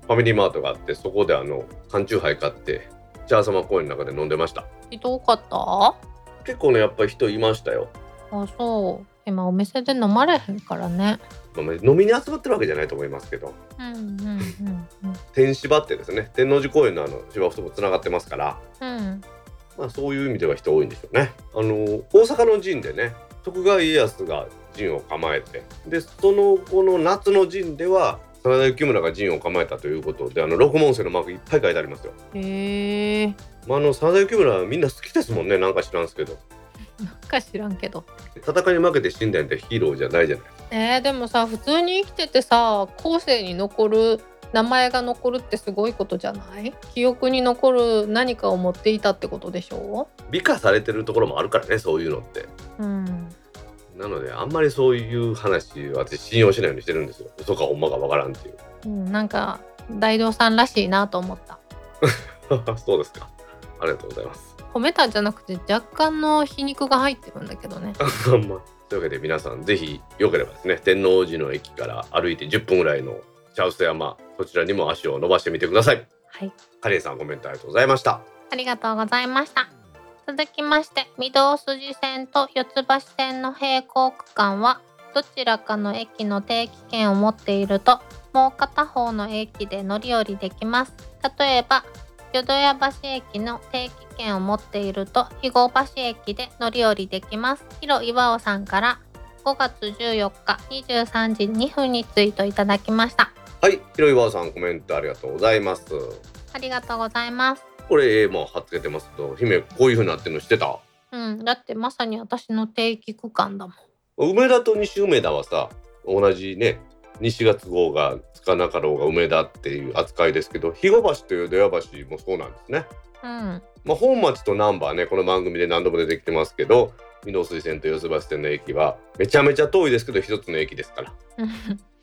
ファミリーマートがあってそこであの缶チューハイ買って茶臼山公園の中で飲んでました人多かった？結構ねやっぱり人いましたよ、あそう今お店で飲まれへんからね。まあ飲みに集まってるわけじゃないと思いますけど。うんうんうん天芝ってですね天王寺公園のあの芝生ともつながってますから。うん。うんまあそういう意味では人多いんでしょうね。あの大阪の陣でね徳川家康が陣を構えてでその後の夏の陣では真田幸村が陣を構えたということであの六門星のマークいっぱい書いてありますよ。へえまあ、あの真田幸村はみんな好きですもんねなんか知らんすけどか知らんけど。戦いに負けて死んだんってヒーローじゃないじゃない。えー、でもさ普通に生きててさ後世に残る名前が残るってすごいことじゃない？記憶に残る何かを持っていたってことでしょ美化されてるところもあるからねそういうのって。うん。なのであんまりそういう話は私信用しないようにしてるんですよ。嘘かほんまかわからんっていう。うん、なんか大道さんらしいなと思った。そうですか。ありがとうございます褒めたんじゃなくて若干の皮肉が入ってるんだけどね というわけで皆さんぜひよければですね天王寺の駅から歩いて10分ぐらいの茶臼山そちらにも足を伸ばしてみてくださいはいカレンさんコメントありがとうございましたありがとうございました。続きまして、御堂筋線と四ツ橋線の並行区間は、どちらかの駅の定期券を持っていると、もう片方の駅で乗り降りできます。例えば、淀屋橋駅の定期券を持っていると、肥後橋駅で乗り降りできます。ヒロ岩尾さんから、5月14日23時2分にツイートいただきました。はいひろいわさんコメントありがとうございますありがとうございます。これもう貼っつけてますけど姫こういう風になってるの知ってた？うん、だってまさに私の定期区間だもん。梅田と西梅田はさ同じね西月号がつかなかろうが梅田っていう扱いですけど肥後橋と淀屋橋もそうなんですね。うん。まあ、本町と難波はねこの番組で何度も出てきてますけど御堂筋線と四ツ橋線の駅はめちゃめちゃ遠いですけど一つの駅ですから。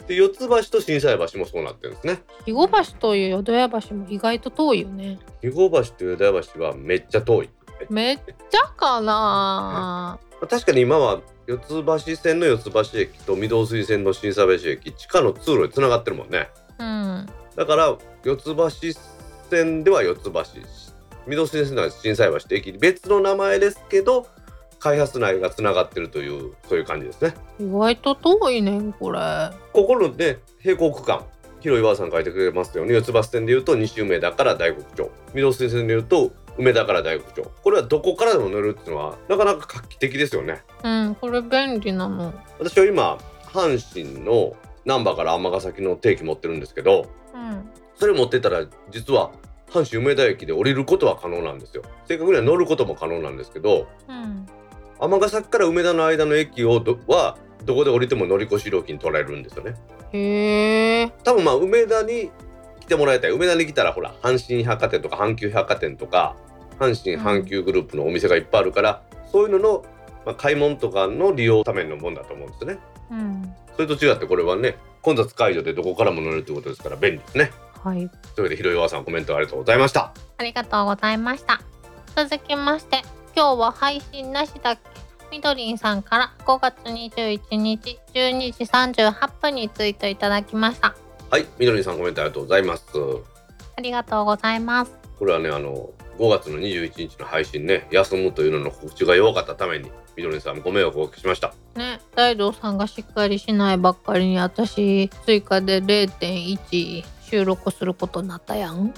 で四ツ橋と心斎橋もそうなってるんですね。肥後橋という淀屋橋も意外と遠いよね肥後橋と淀屋橋はめっちゃ遠い。めっちゃかな確かに今は四ツ橋線の四ツ橋駅と御堂筋線の心斎橋駅地下の通路でつながってるもんね。うん。だから四ツ橋線では四ツ橋御堂筋線では心斎橋って駅別の名前ですけど開発内がつながってるというそういう感じですね。意外と遠いねんこれ。ここのね並行区間広岩さん書いてくれますように四ツ橋線でいうと西梅田から大黒町。御堂筋線でいうと梅田から大黒町。これはどこからでも乗れるっていうのはなかなか画期的ですよね。うんこれ便利なの。私は今阪神の難波から尼崎の定期持ってるんですけどうん。それ持ってたら実は阪神梅田駅で降りることは可能なんですよ。正確には乗ることも可能なんですけどうん。尼崎から梅田の間の駅をどはどこで降りても乗り越し料金取られるんですよね。へえ。多分まあ梅田に来てもらいたい。梅田に来たらほら阪神百貨店とか阪急百貨店とか阪神阪急グループのお店がいっぱいあるから、そういうのの、まあ、買い物とかの利用ためのもんだと思うんですよね。うん。それと違ってこれはね混雑解除でどこからも乗れるということですから便利ですねはいというわけでひろよわさんコメントありがとうございましたありがとうございました。続きまして、今日は配信なしだっけ？みどりんさんから5月21日12時38分にツイートいただきました。はいみどりさんコメントありがとうございますありがとうございます。これはねあの5月の21日の配信ね休むというのの告知が弱かったためにみどりさんご迷惑をおかけしましたね大道さんがしっかりしないばっかりに私追加で0.1収録することになったやん。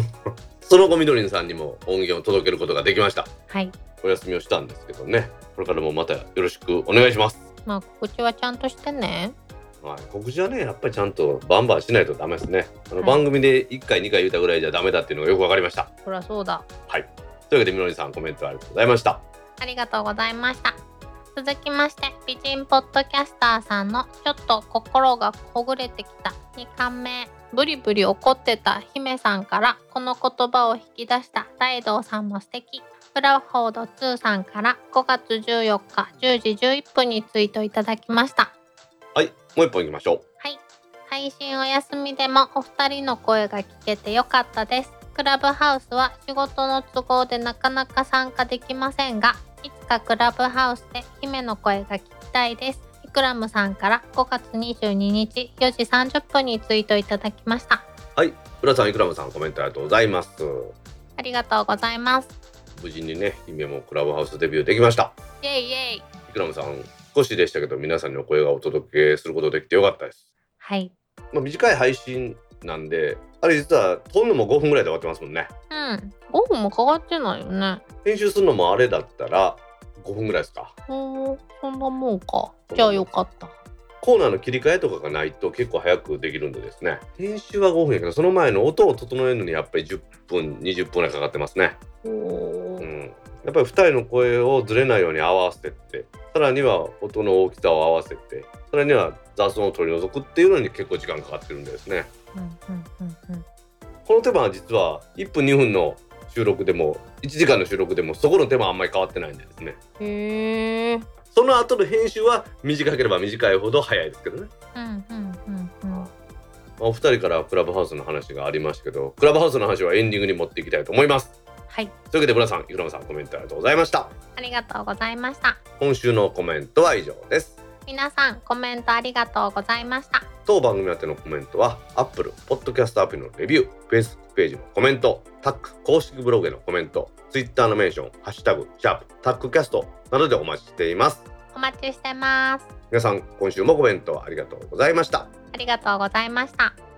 その後みどりさんにも音源を届けることができました。はい。お休みをしたんですけどね。これからもまたよろしくお願いします。まあ告知はちゃんとしてね。はい、告知はねやっぱりちゃんとバンバンしないとダメですね。あのはい。番組で1回2回言ったぐらいじゃダメだっていうのがよくわかりました。そりゃそうだ。というわけでみどりさんコメントありがとうございました。ありがとうございました。続きまして、美人ポッドキャスターさんのちょっと心がほぐれてきた2巻目。ブリブリ怒ってた姫さんからこの言葉を引き出した大道さんも素敵。フラフォード2さんから5月14日10時11分にツイートいただきました。はいもう一本いきましょうはい。配信お休みでもお二人の声が聞けてよかったです。クラブハウスは仕事の都合でなかなか参加できませんが、いつかクラブハウスで姫の声が聞きたいです。イクラムさんから5月22日4時30分にツイートいただきました。はい浦さんいくらむさんコメントありがとうございますありがとうございます。無事にね姫もクラブハウスデビューできましたイェイイェイ。いくらむさん少しでしたけど皆さんの声がお届けすることできてよかったですはい。まあ、短い配信なんであれ実は撮るのも5分ぐらいで終わってますもんねうん。5分もかかってないよね。編集するのもあれだったら5分ぐらいですか？おー、そんなもんか。じゃあよかった。コーナーの切り替えとかがないと結構早くできるんでですね編集は5分やけどその前の音を整えるのにやっぱり10分20分ぐらいかかってますねおうー。んやっぱり2人の声をずれないように合わせてってさらには音の大きさを合わせてさらには雑音を取り除くっていうのに結構時間かかってるんでですねうんうんうんこのテーマは実は1分2分の収録でも1時間の収録でもそこのテーマはあんまり変わってないんでですね。へえその後の編集は短ければ短いほど早いですけどね、うんうんうんうん。まあお二人からクラブハウスの話がありましたけどクラブハウスの話はエンディングに持っていきたいと思います。はい。というわけで村さんイクラムさんコメントありがとうございました。ありがとうございました。今週のコメントは以上です。皆さんコメントありがとうございました当番組宛てのコメントは Apple Podcast アプリのレビュー Facebook ページのコメントタック公式ブログへのコメント Twitter のメンション「ハッシュタグシャープタックキャスト」などでお待ちしています。お待ちしてます。皆さん今週もコメントありがとうございました。ありがとうございました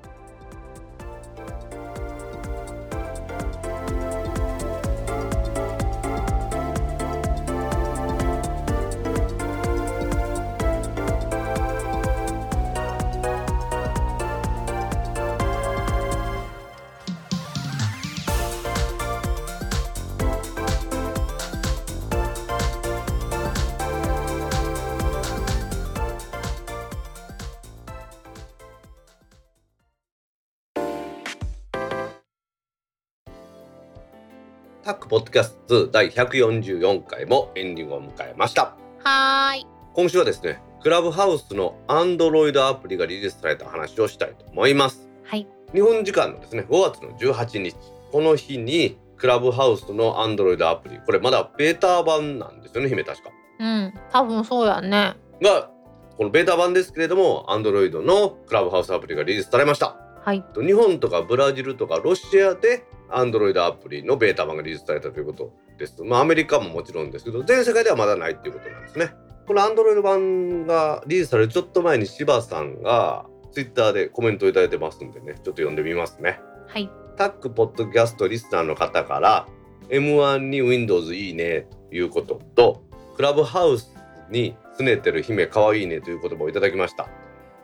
ポッドキャスト第144回もエンディングを迎えました。はーい。今週はですねクラブハウスの Android アプリがリリースされた話をしたいと思います。はい。日本時間のですね5月の18日。この日にクラブハウスの Android アプリ。これまだベータ版なんですよね姫確か。うん。多分そうやね。がこのベータ版ですけれども Android のクラブハウスアプリがリリースされました。はい。日本とかブラジルとかロシアで Android アプリのベータ版がリリースされたということです。まあアメリカももちろんですけど全世界ではまだないっていうことなんですね。この Android 版がリリースされるちょっと前に柴さんが Twitter でコメントをいただいてますんでねちょっと読んでみますね。はいタックポッドキャストリスナーの方から M1 に Windows いいねということとクラブハウスに拗ねてる姫かわいいねという言葉をいただきました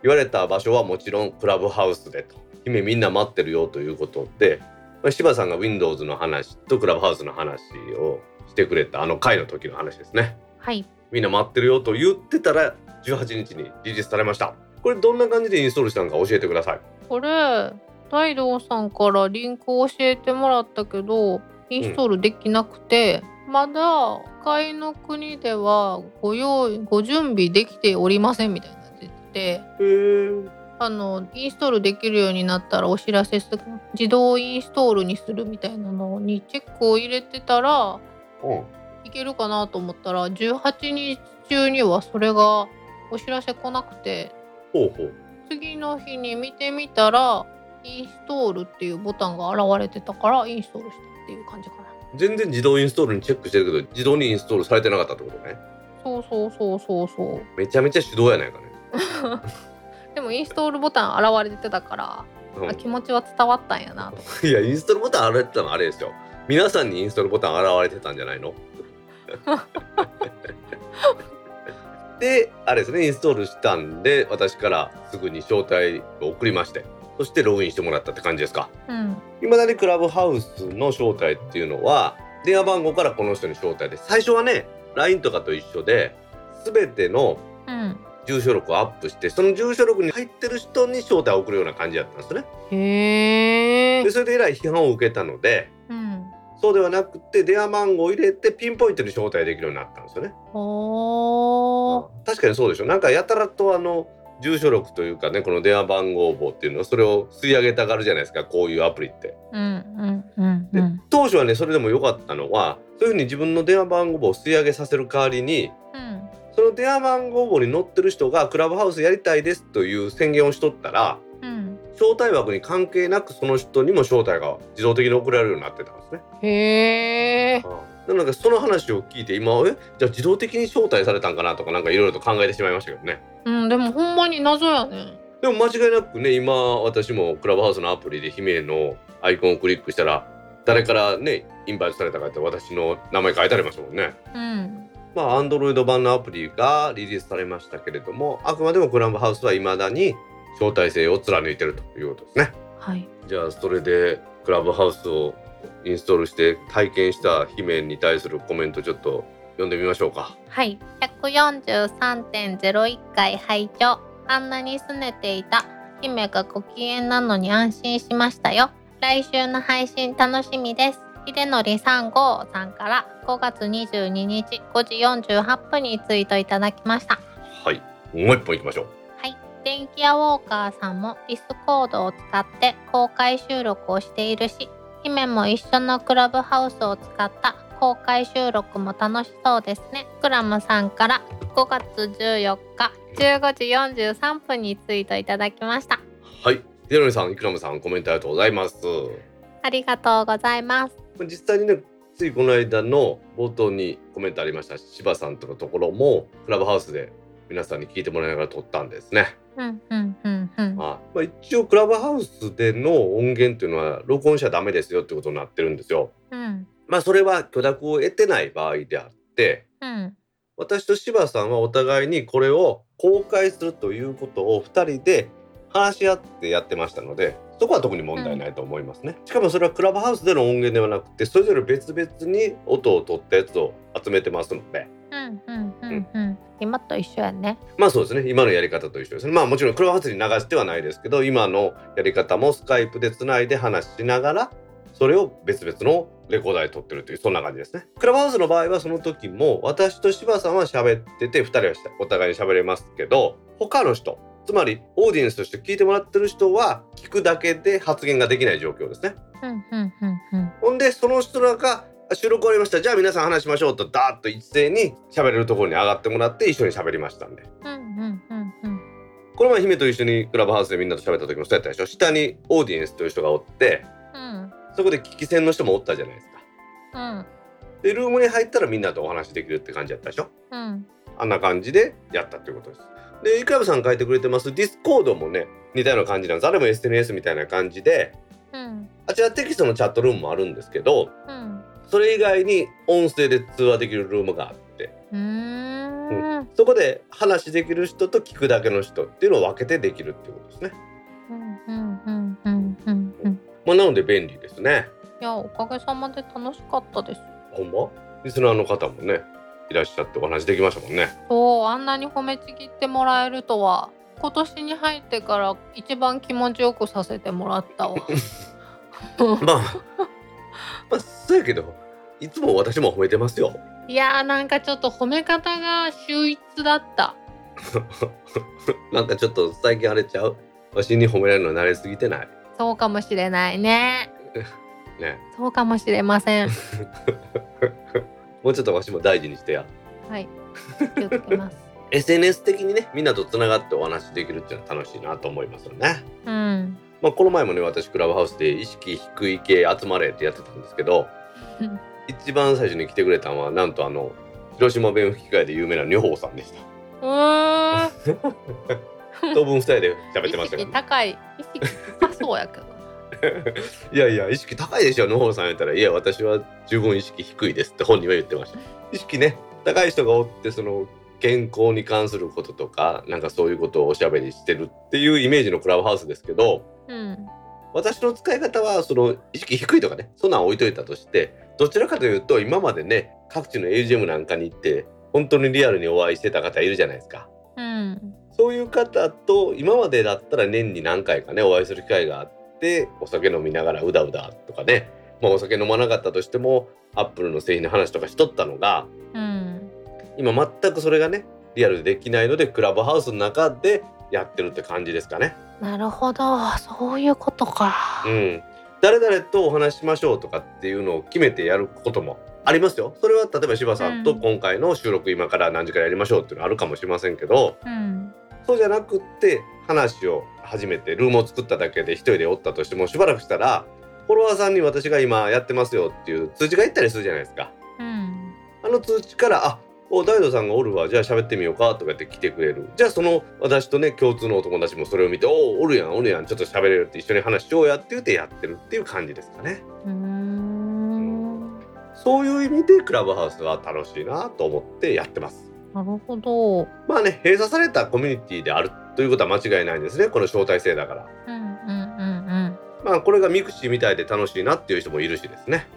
言われた場所はもちろんクラブハウスでと姫みんな待ってるよということでまあ柴さんが Windows の話とクラブハウスの話をしてくれたあの回の時の話ですね。はい。みんな待ってるよと言ってたら18日にリリースされました。これどんな感じでインストールしたのか教えてください。これ大道さんからリンクを教えてもらったけどインストールできなくて、まだ会の国ではご用意ご準備できておりませんみたいになってて。へーあのインストールできるようになったらお知らせする自動インストールにするみたいなのにチェックを入れてたらう。んいけるかなと思ったら18日中にはそれがお知らせ来なくて次の日に見てみたらインストールっていうボタンが現れてたからインストールしたっていう感じかな。全然自動インストールにチェックしてるけど自動にインストールされてなかったってことね。そうそうそうそうそう。めちゃめちゃ手動やないかね、でもインストールボタン現れてたから、うん。あ気持ちは伝わったんやなと。いやインストールボタン現れてたのあれですよ。皆さんにインストールボタン現れてたんじゃないの？であれですねインストールしたんで私からすぐに招待を送りましてそしてログインしてもらったって感じですか。うん。いまだにクラブハウスの招待っていうのは電話番号からこの人に招待で最初はね LINE とかと一緒で全てのうん住所録をアップしてその住所録に入ってる人に招待を送るような感じだったんですね。へえでそれでえらい批判を受けたのでうんそうではなくて電話番号を入れてピンポイントに招待できるようになったんですよね。確かにそうでしょなんかやたらとあの住所録というかねこの電話番号簿っていうのはそれを吸い上げたがるじゃないですかこういうアプリって。うんうんうんでうん当初はねそれでも良かったのはそういうふうに自分の電話番号簿を吸い上げさせる代わりにうんその電話番号簿に載ってる人がクラブハウスやりたいですという宣言をしとったらうん招待枠に関係なくその人にも招待が自動的に送られるようになってたんですね。へえなのでその話を聞いて今え？じゃあ自動的に招待されたんかなとかなんかいろいろと考えてしまいましたけどね。うんでもほんまに謎やねでも間違いなくね今私もクラブハウスのアプリで姫のアイコンをクリックしたら誰からねインバイトされたかって私の名前書いてありましたもんね。うんまあ、Android 版のアプリがリリースされましたけれども、あくまでもクラブハウスは未だに招待制を貫いてるということですね。はいじゃあ、それでクラブハウスをインストールして体験した姫に対するコメントちょっと読んでみましょうか。はい143.01回拝聴あんなに拗ねていた姫がご機嫌なのに安心しましたよ。来週の配信楽しみです。秀則3号さんから5月22日5時48分にツイートいただきました。はいもう一本いきましょうはい。電気屋ウォーカーさんもディスコードを使って公開収録をしているし、姫も一緒のクラブハウスを使った公開収録も楽しそうですね。クラムさんから5月14日15時43分にツイートいただきました。はいデロニさんイクラムさんコメントありがとうございますありがとうございます。実際にねついこの間の冒頭にコメントありました柴さんとのところもクラブハウスで皆さんに聞いてもらいながら撮ったんですね。うんうんうんうん。はいまあ、一応クラブハウスでの音源っていうのは録音しちゃダメですよってことになってるんですよ。うんまあそれは許諾を得てない場合であってうん私と柴さんはお互いにこれを公開するということを2人で話し合ってやってましたのでそこは特に問題ないと思いますね、しかもそれはクラブハウスでの音源ではなくてそれぞれ別々に音を取ったやつを集めてますので。うんうんうんうん。今と一緒やね。まあそうですね。今のやり方と一緒です。ねまあもちろんクラブハウスに流してはないですけど今のやり方もスカイプでつないで話しながらそれを別々のレコーダーで撮ってるというそんな感じですね。クラブハウスの場合はその時も私と柴さんは喋ってて2人はお互いに喋れますけど他の人つまりオーディエンスとして聞いてもらってる人は聞くだけで発言ができない状況ですね。うんうんうんうん。ほんでその人らが収録終わりました。じゃあ皆さん話しましょうとダーッと一斉に喋れるところに上がってもらって一緒に喋りましたんで。うんうんうんうん。この前姫と一緒にクラブハウスでみんなと喋った時もそうやったでしょ？下にオーディエンスという人がおってうん。そこで聞き専の人もおったじゃないですか。うん。でルームに入ったらみんなとお話できるって感じやったでしょ？うん。あんな感じでやったっていうことですでイクラブさん書いてくれてます。ディスコードもね似たような感じなんです。あれも SNS みたいな感じで。うん。あちらテキストのチャットルームもあるんですけどうん。それ以外に音声で通話できるルームがあって。うーん。そこで話できる人と聞くだけの人っていうのを分けてできるっていうことですね。うんうんうんうんうんうん。まあなので便利ですね。いやおかげさまで楽しかったです。ほんま？リスナーの方もねいらっしゃってお話できましたもんね。そうあんなに褒めちぎってもらえるとは。今年に入ってから一番気持ちよくさせてもらったわ。まあまあそうやけどいつも私も褒めてますよ。いやーなんかちょっと褒め方が秀逸だった。なんかちょっと最近荒れちゃう？わしに褒められるの慣れすぎてない？そうかもしれないね。ね。そうかもしれませんもうちょっとわしも大事にしてや。はい。気をつけます。SNS 的にねみんなとつながってお話できるっていうのは楽しいなと思いますよね。うん。まあこの前もね私クラブハウスで意識低い系集まれってやってたんですけどうん 一番最初に来てくれたのはなんとあの広島弁吹き替えで有名な女宝さんでした。うーん。当分二人で喋ってま意したけど。識高い。意識高そうやけど いやいや意識高いでしょ野宝さん言ったら。いや私は十分意識低いですって本人は言ってました。意識ね高い人がおってその健康に関することとかなんかそういうことをおしゃべりしてるっていうイメージのクラブハウスですけどうん。私の使い方はその意識低いとかねそんなん置いといたとしてどちらかというと今までね各地の AGM なんかに行って本当にリアルにお会いしてた方いるじゃないですか。うん。そういう方と今までだったら年に何回かねお会いする機会があってお酒飲みながらうだうだとかね、まあ、お酒飲まなかったとしてもアップルの製品の話とかしとったのがうん。今全くそれがねリアルでできないのでクラブハウスの中でやってるって感じですかね。なるほど。そういうことか。うん、誰々とお話ししましょうとかっていうのを決めてやることもありますよ。それは例えば柴さんとうん。今回の収録今から何時からやりましょうっていうのあるかもしれませんけど、うん。そうじゃなくって話を始めてルームを作っただけで一人でおったとしてもしばらくしたらフォロワーさんに私が今やってますよっていう通知がいったりするじゃないですか。うんあの通知からあお大道さんがおるわじゃあ喋ってみようかとか言って来てくれるじゃあその私とね共通のお友達もそれを見ておおるやんおるやんちょっと喋れるって一緒に話しようやって言ってやってるっていう感じですかね。うーんそういう意味でクラブハウスは楽しいなと思ってやってます。なるほどまあね閉鎖されたコミュニティであるということは間違いないんですねこの招待制だから。うんうんうんうんまあこれがミクシーみたいで楽しいなっていう人もいるしですね。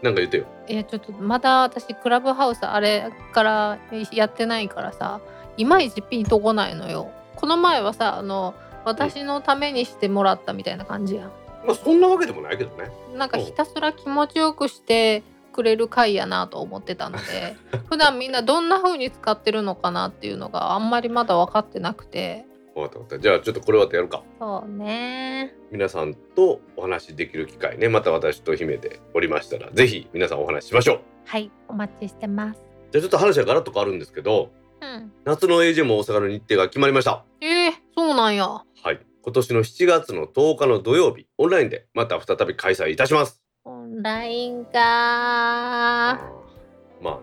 なんか言ってよ。いやちょっとまだ私クラブハウスあれからやってないからさいまいちピンとこないのよこの前はさあの私のためにしてもらったみたいな感じやまあそんなわけでもないけどね。なんかひたすら気持ちよくしてくれる会やなと思ってたので 普段みんなどんな風に使ってるのかなっていうのがあんまりまだ分かってなくてわかったわかった。じゃあちょっとこれはやるか。そうね皆さんとお話しできる機会ね、また私と姫でおりましたら、ぜひ皆さんお話ししましょう。はいお待ちしてますじゃあちょっと話はガラッと変わるんですけど、うん夏の AJ も大阪の日程が決まりました。えー、そうなんやはい。今年の7月の10日の土曜日、オンラインでまた再び開催いたします。オンラインかま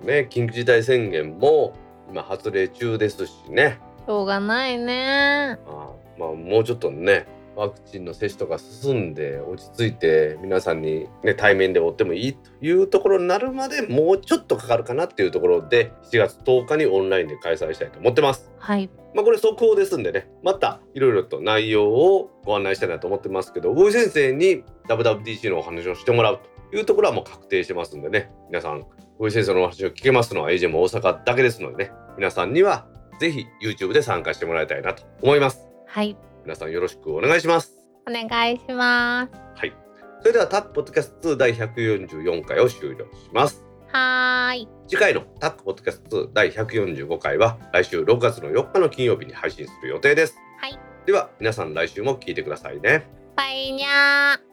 あね、緊急事態宣言も今発令中ですしね。しょうがないねあまあもうちょっとね、ワクチンの接種とか進んで落ち着いて皆さんにね対面で追ってもいいというところになるまでもうちょっとかかるかなっていうところで7月10日にオンラインで開催したいと思ってます。はいまあこれ速報ですんでね、またいろいろと内容をご案内したいなと思ってますけど、ゴイ先生に WWDC のお話をしてもらうというところはもう確定してますんでね、皆さん、ゴイ先生のお話を聞けますのは AJ も大阪だけですのでね、皆さんにはぜひ YouTube で参加してもらいたいなと思います。はい皆さんよろしくお願いします。お願いしますはい。それではタックポッドキャスト2第144回を終了します。はーい次回のタックポッドキャスト2第145回は来週6月の4日の金曜日に配信する予定です。はいでは皆さん来週も聞いてくださいね。バイニャー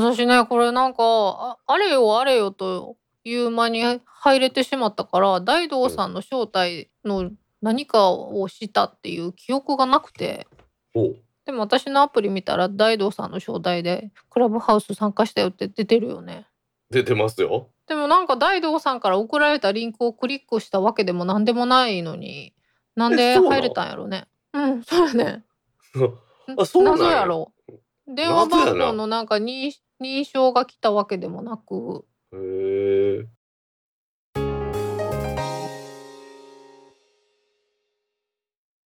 私ねこれなんかああれよあれよという間に入れてしまったから大道さんの正体の何かをしたっていう記憶がなくて。でも私のアプリ見たら大道さんの招待でクラブハウス参加したよって出てるよね。出てますよ。でもなんか大道さんから送られたリンクをクリックしたわけでも何でもないのになんで入れたんやろね。うんそうやね。あそうなんや。謎やろ。電話番号のなんか認認証が来たわけでもなく。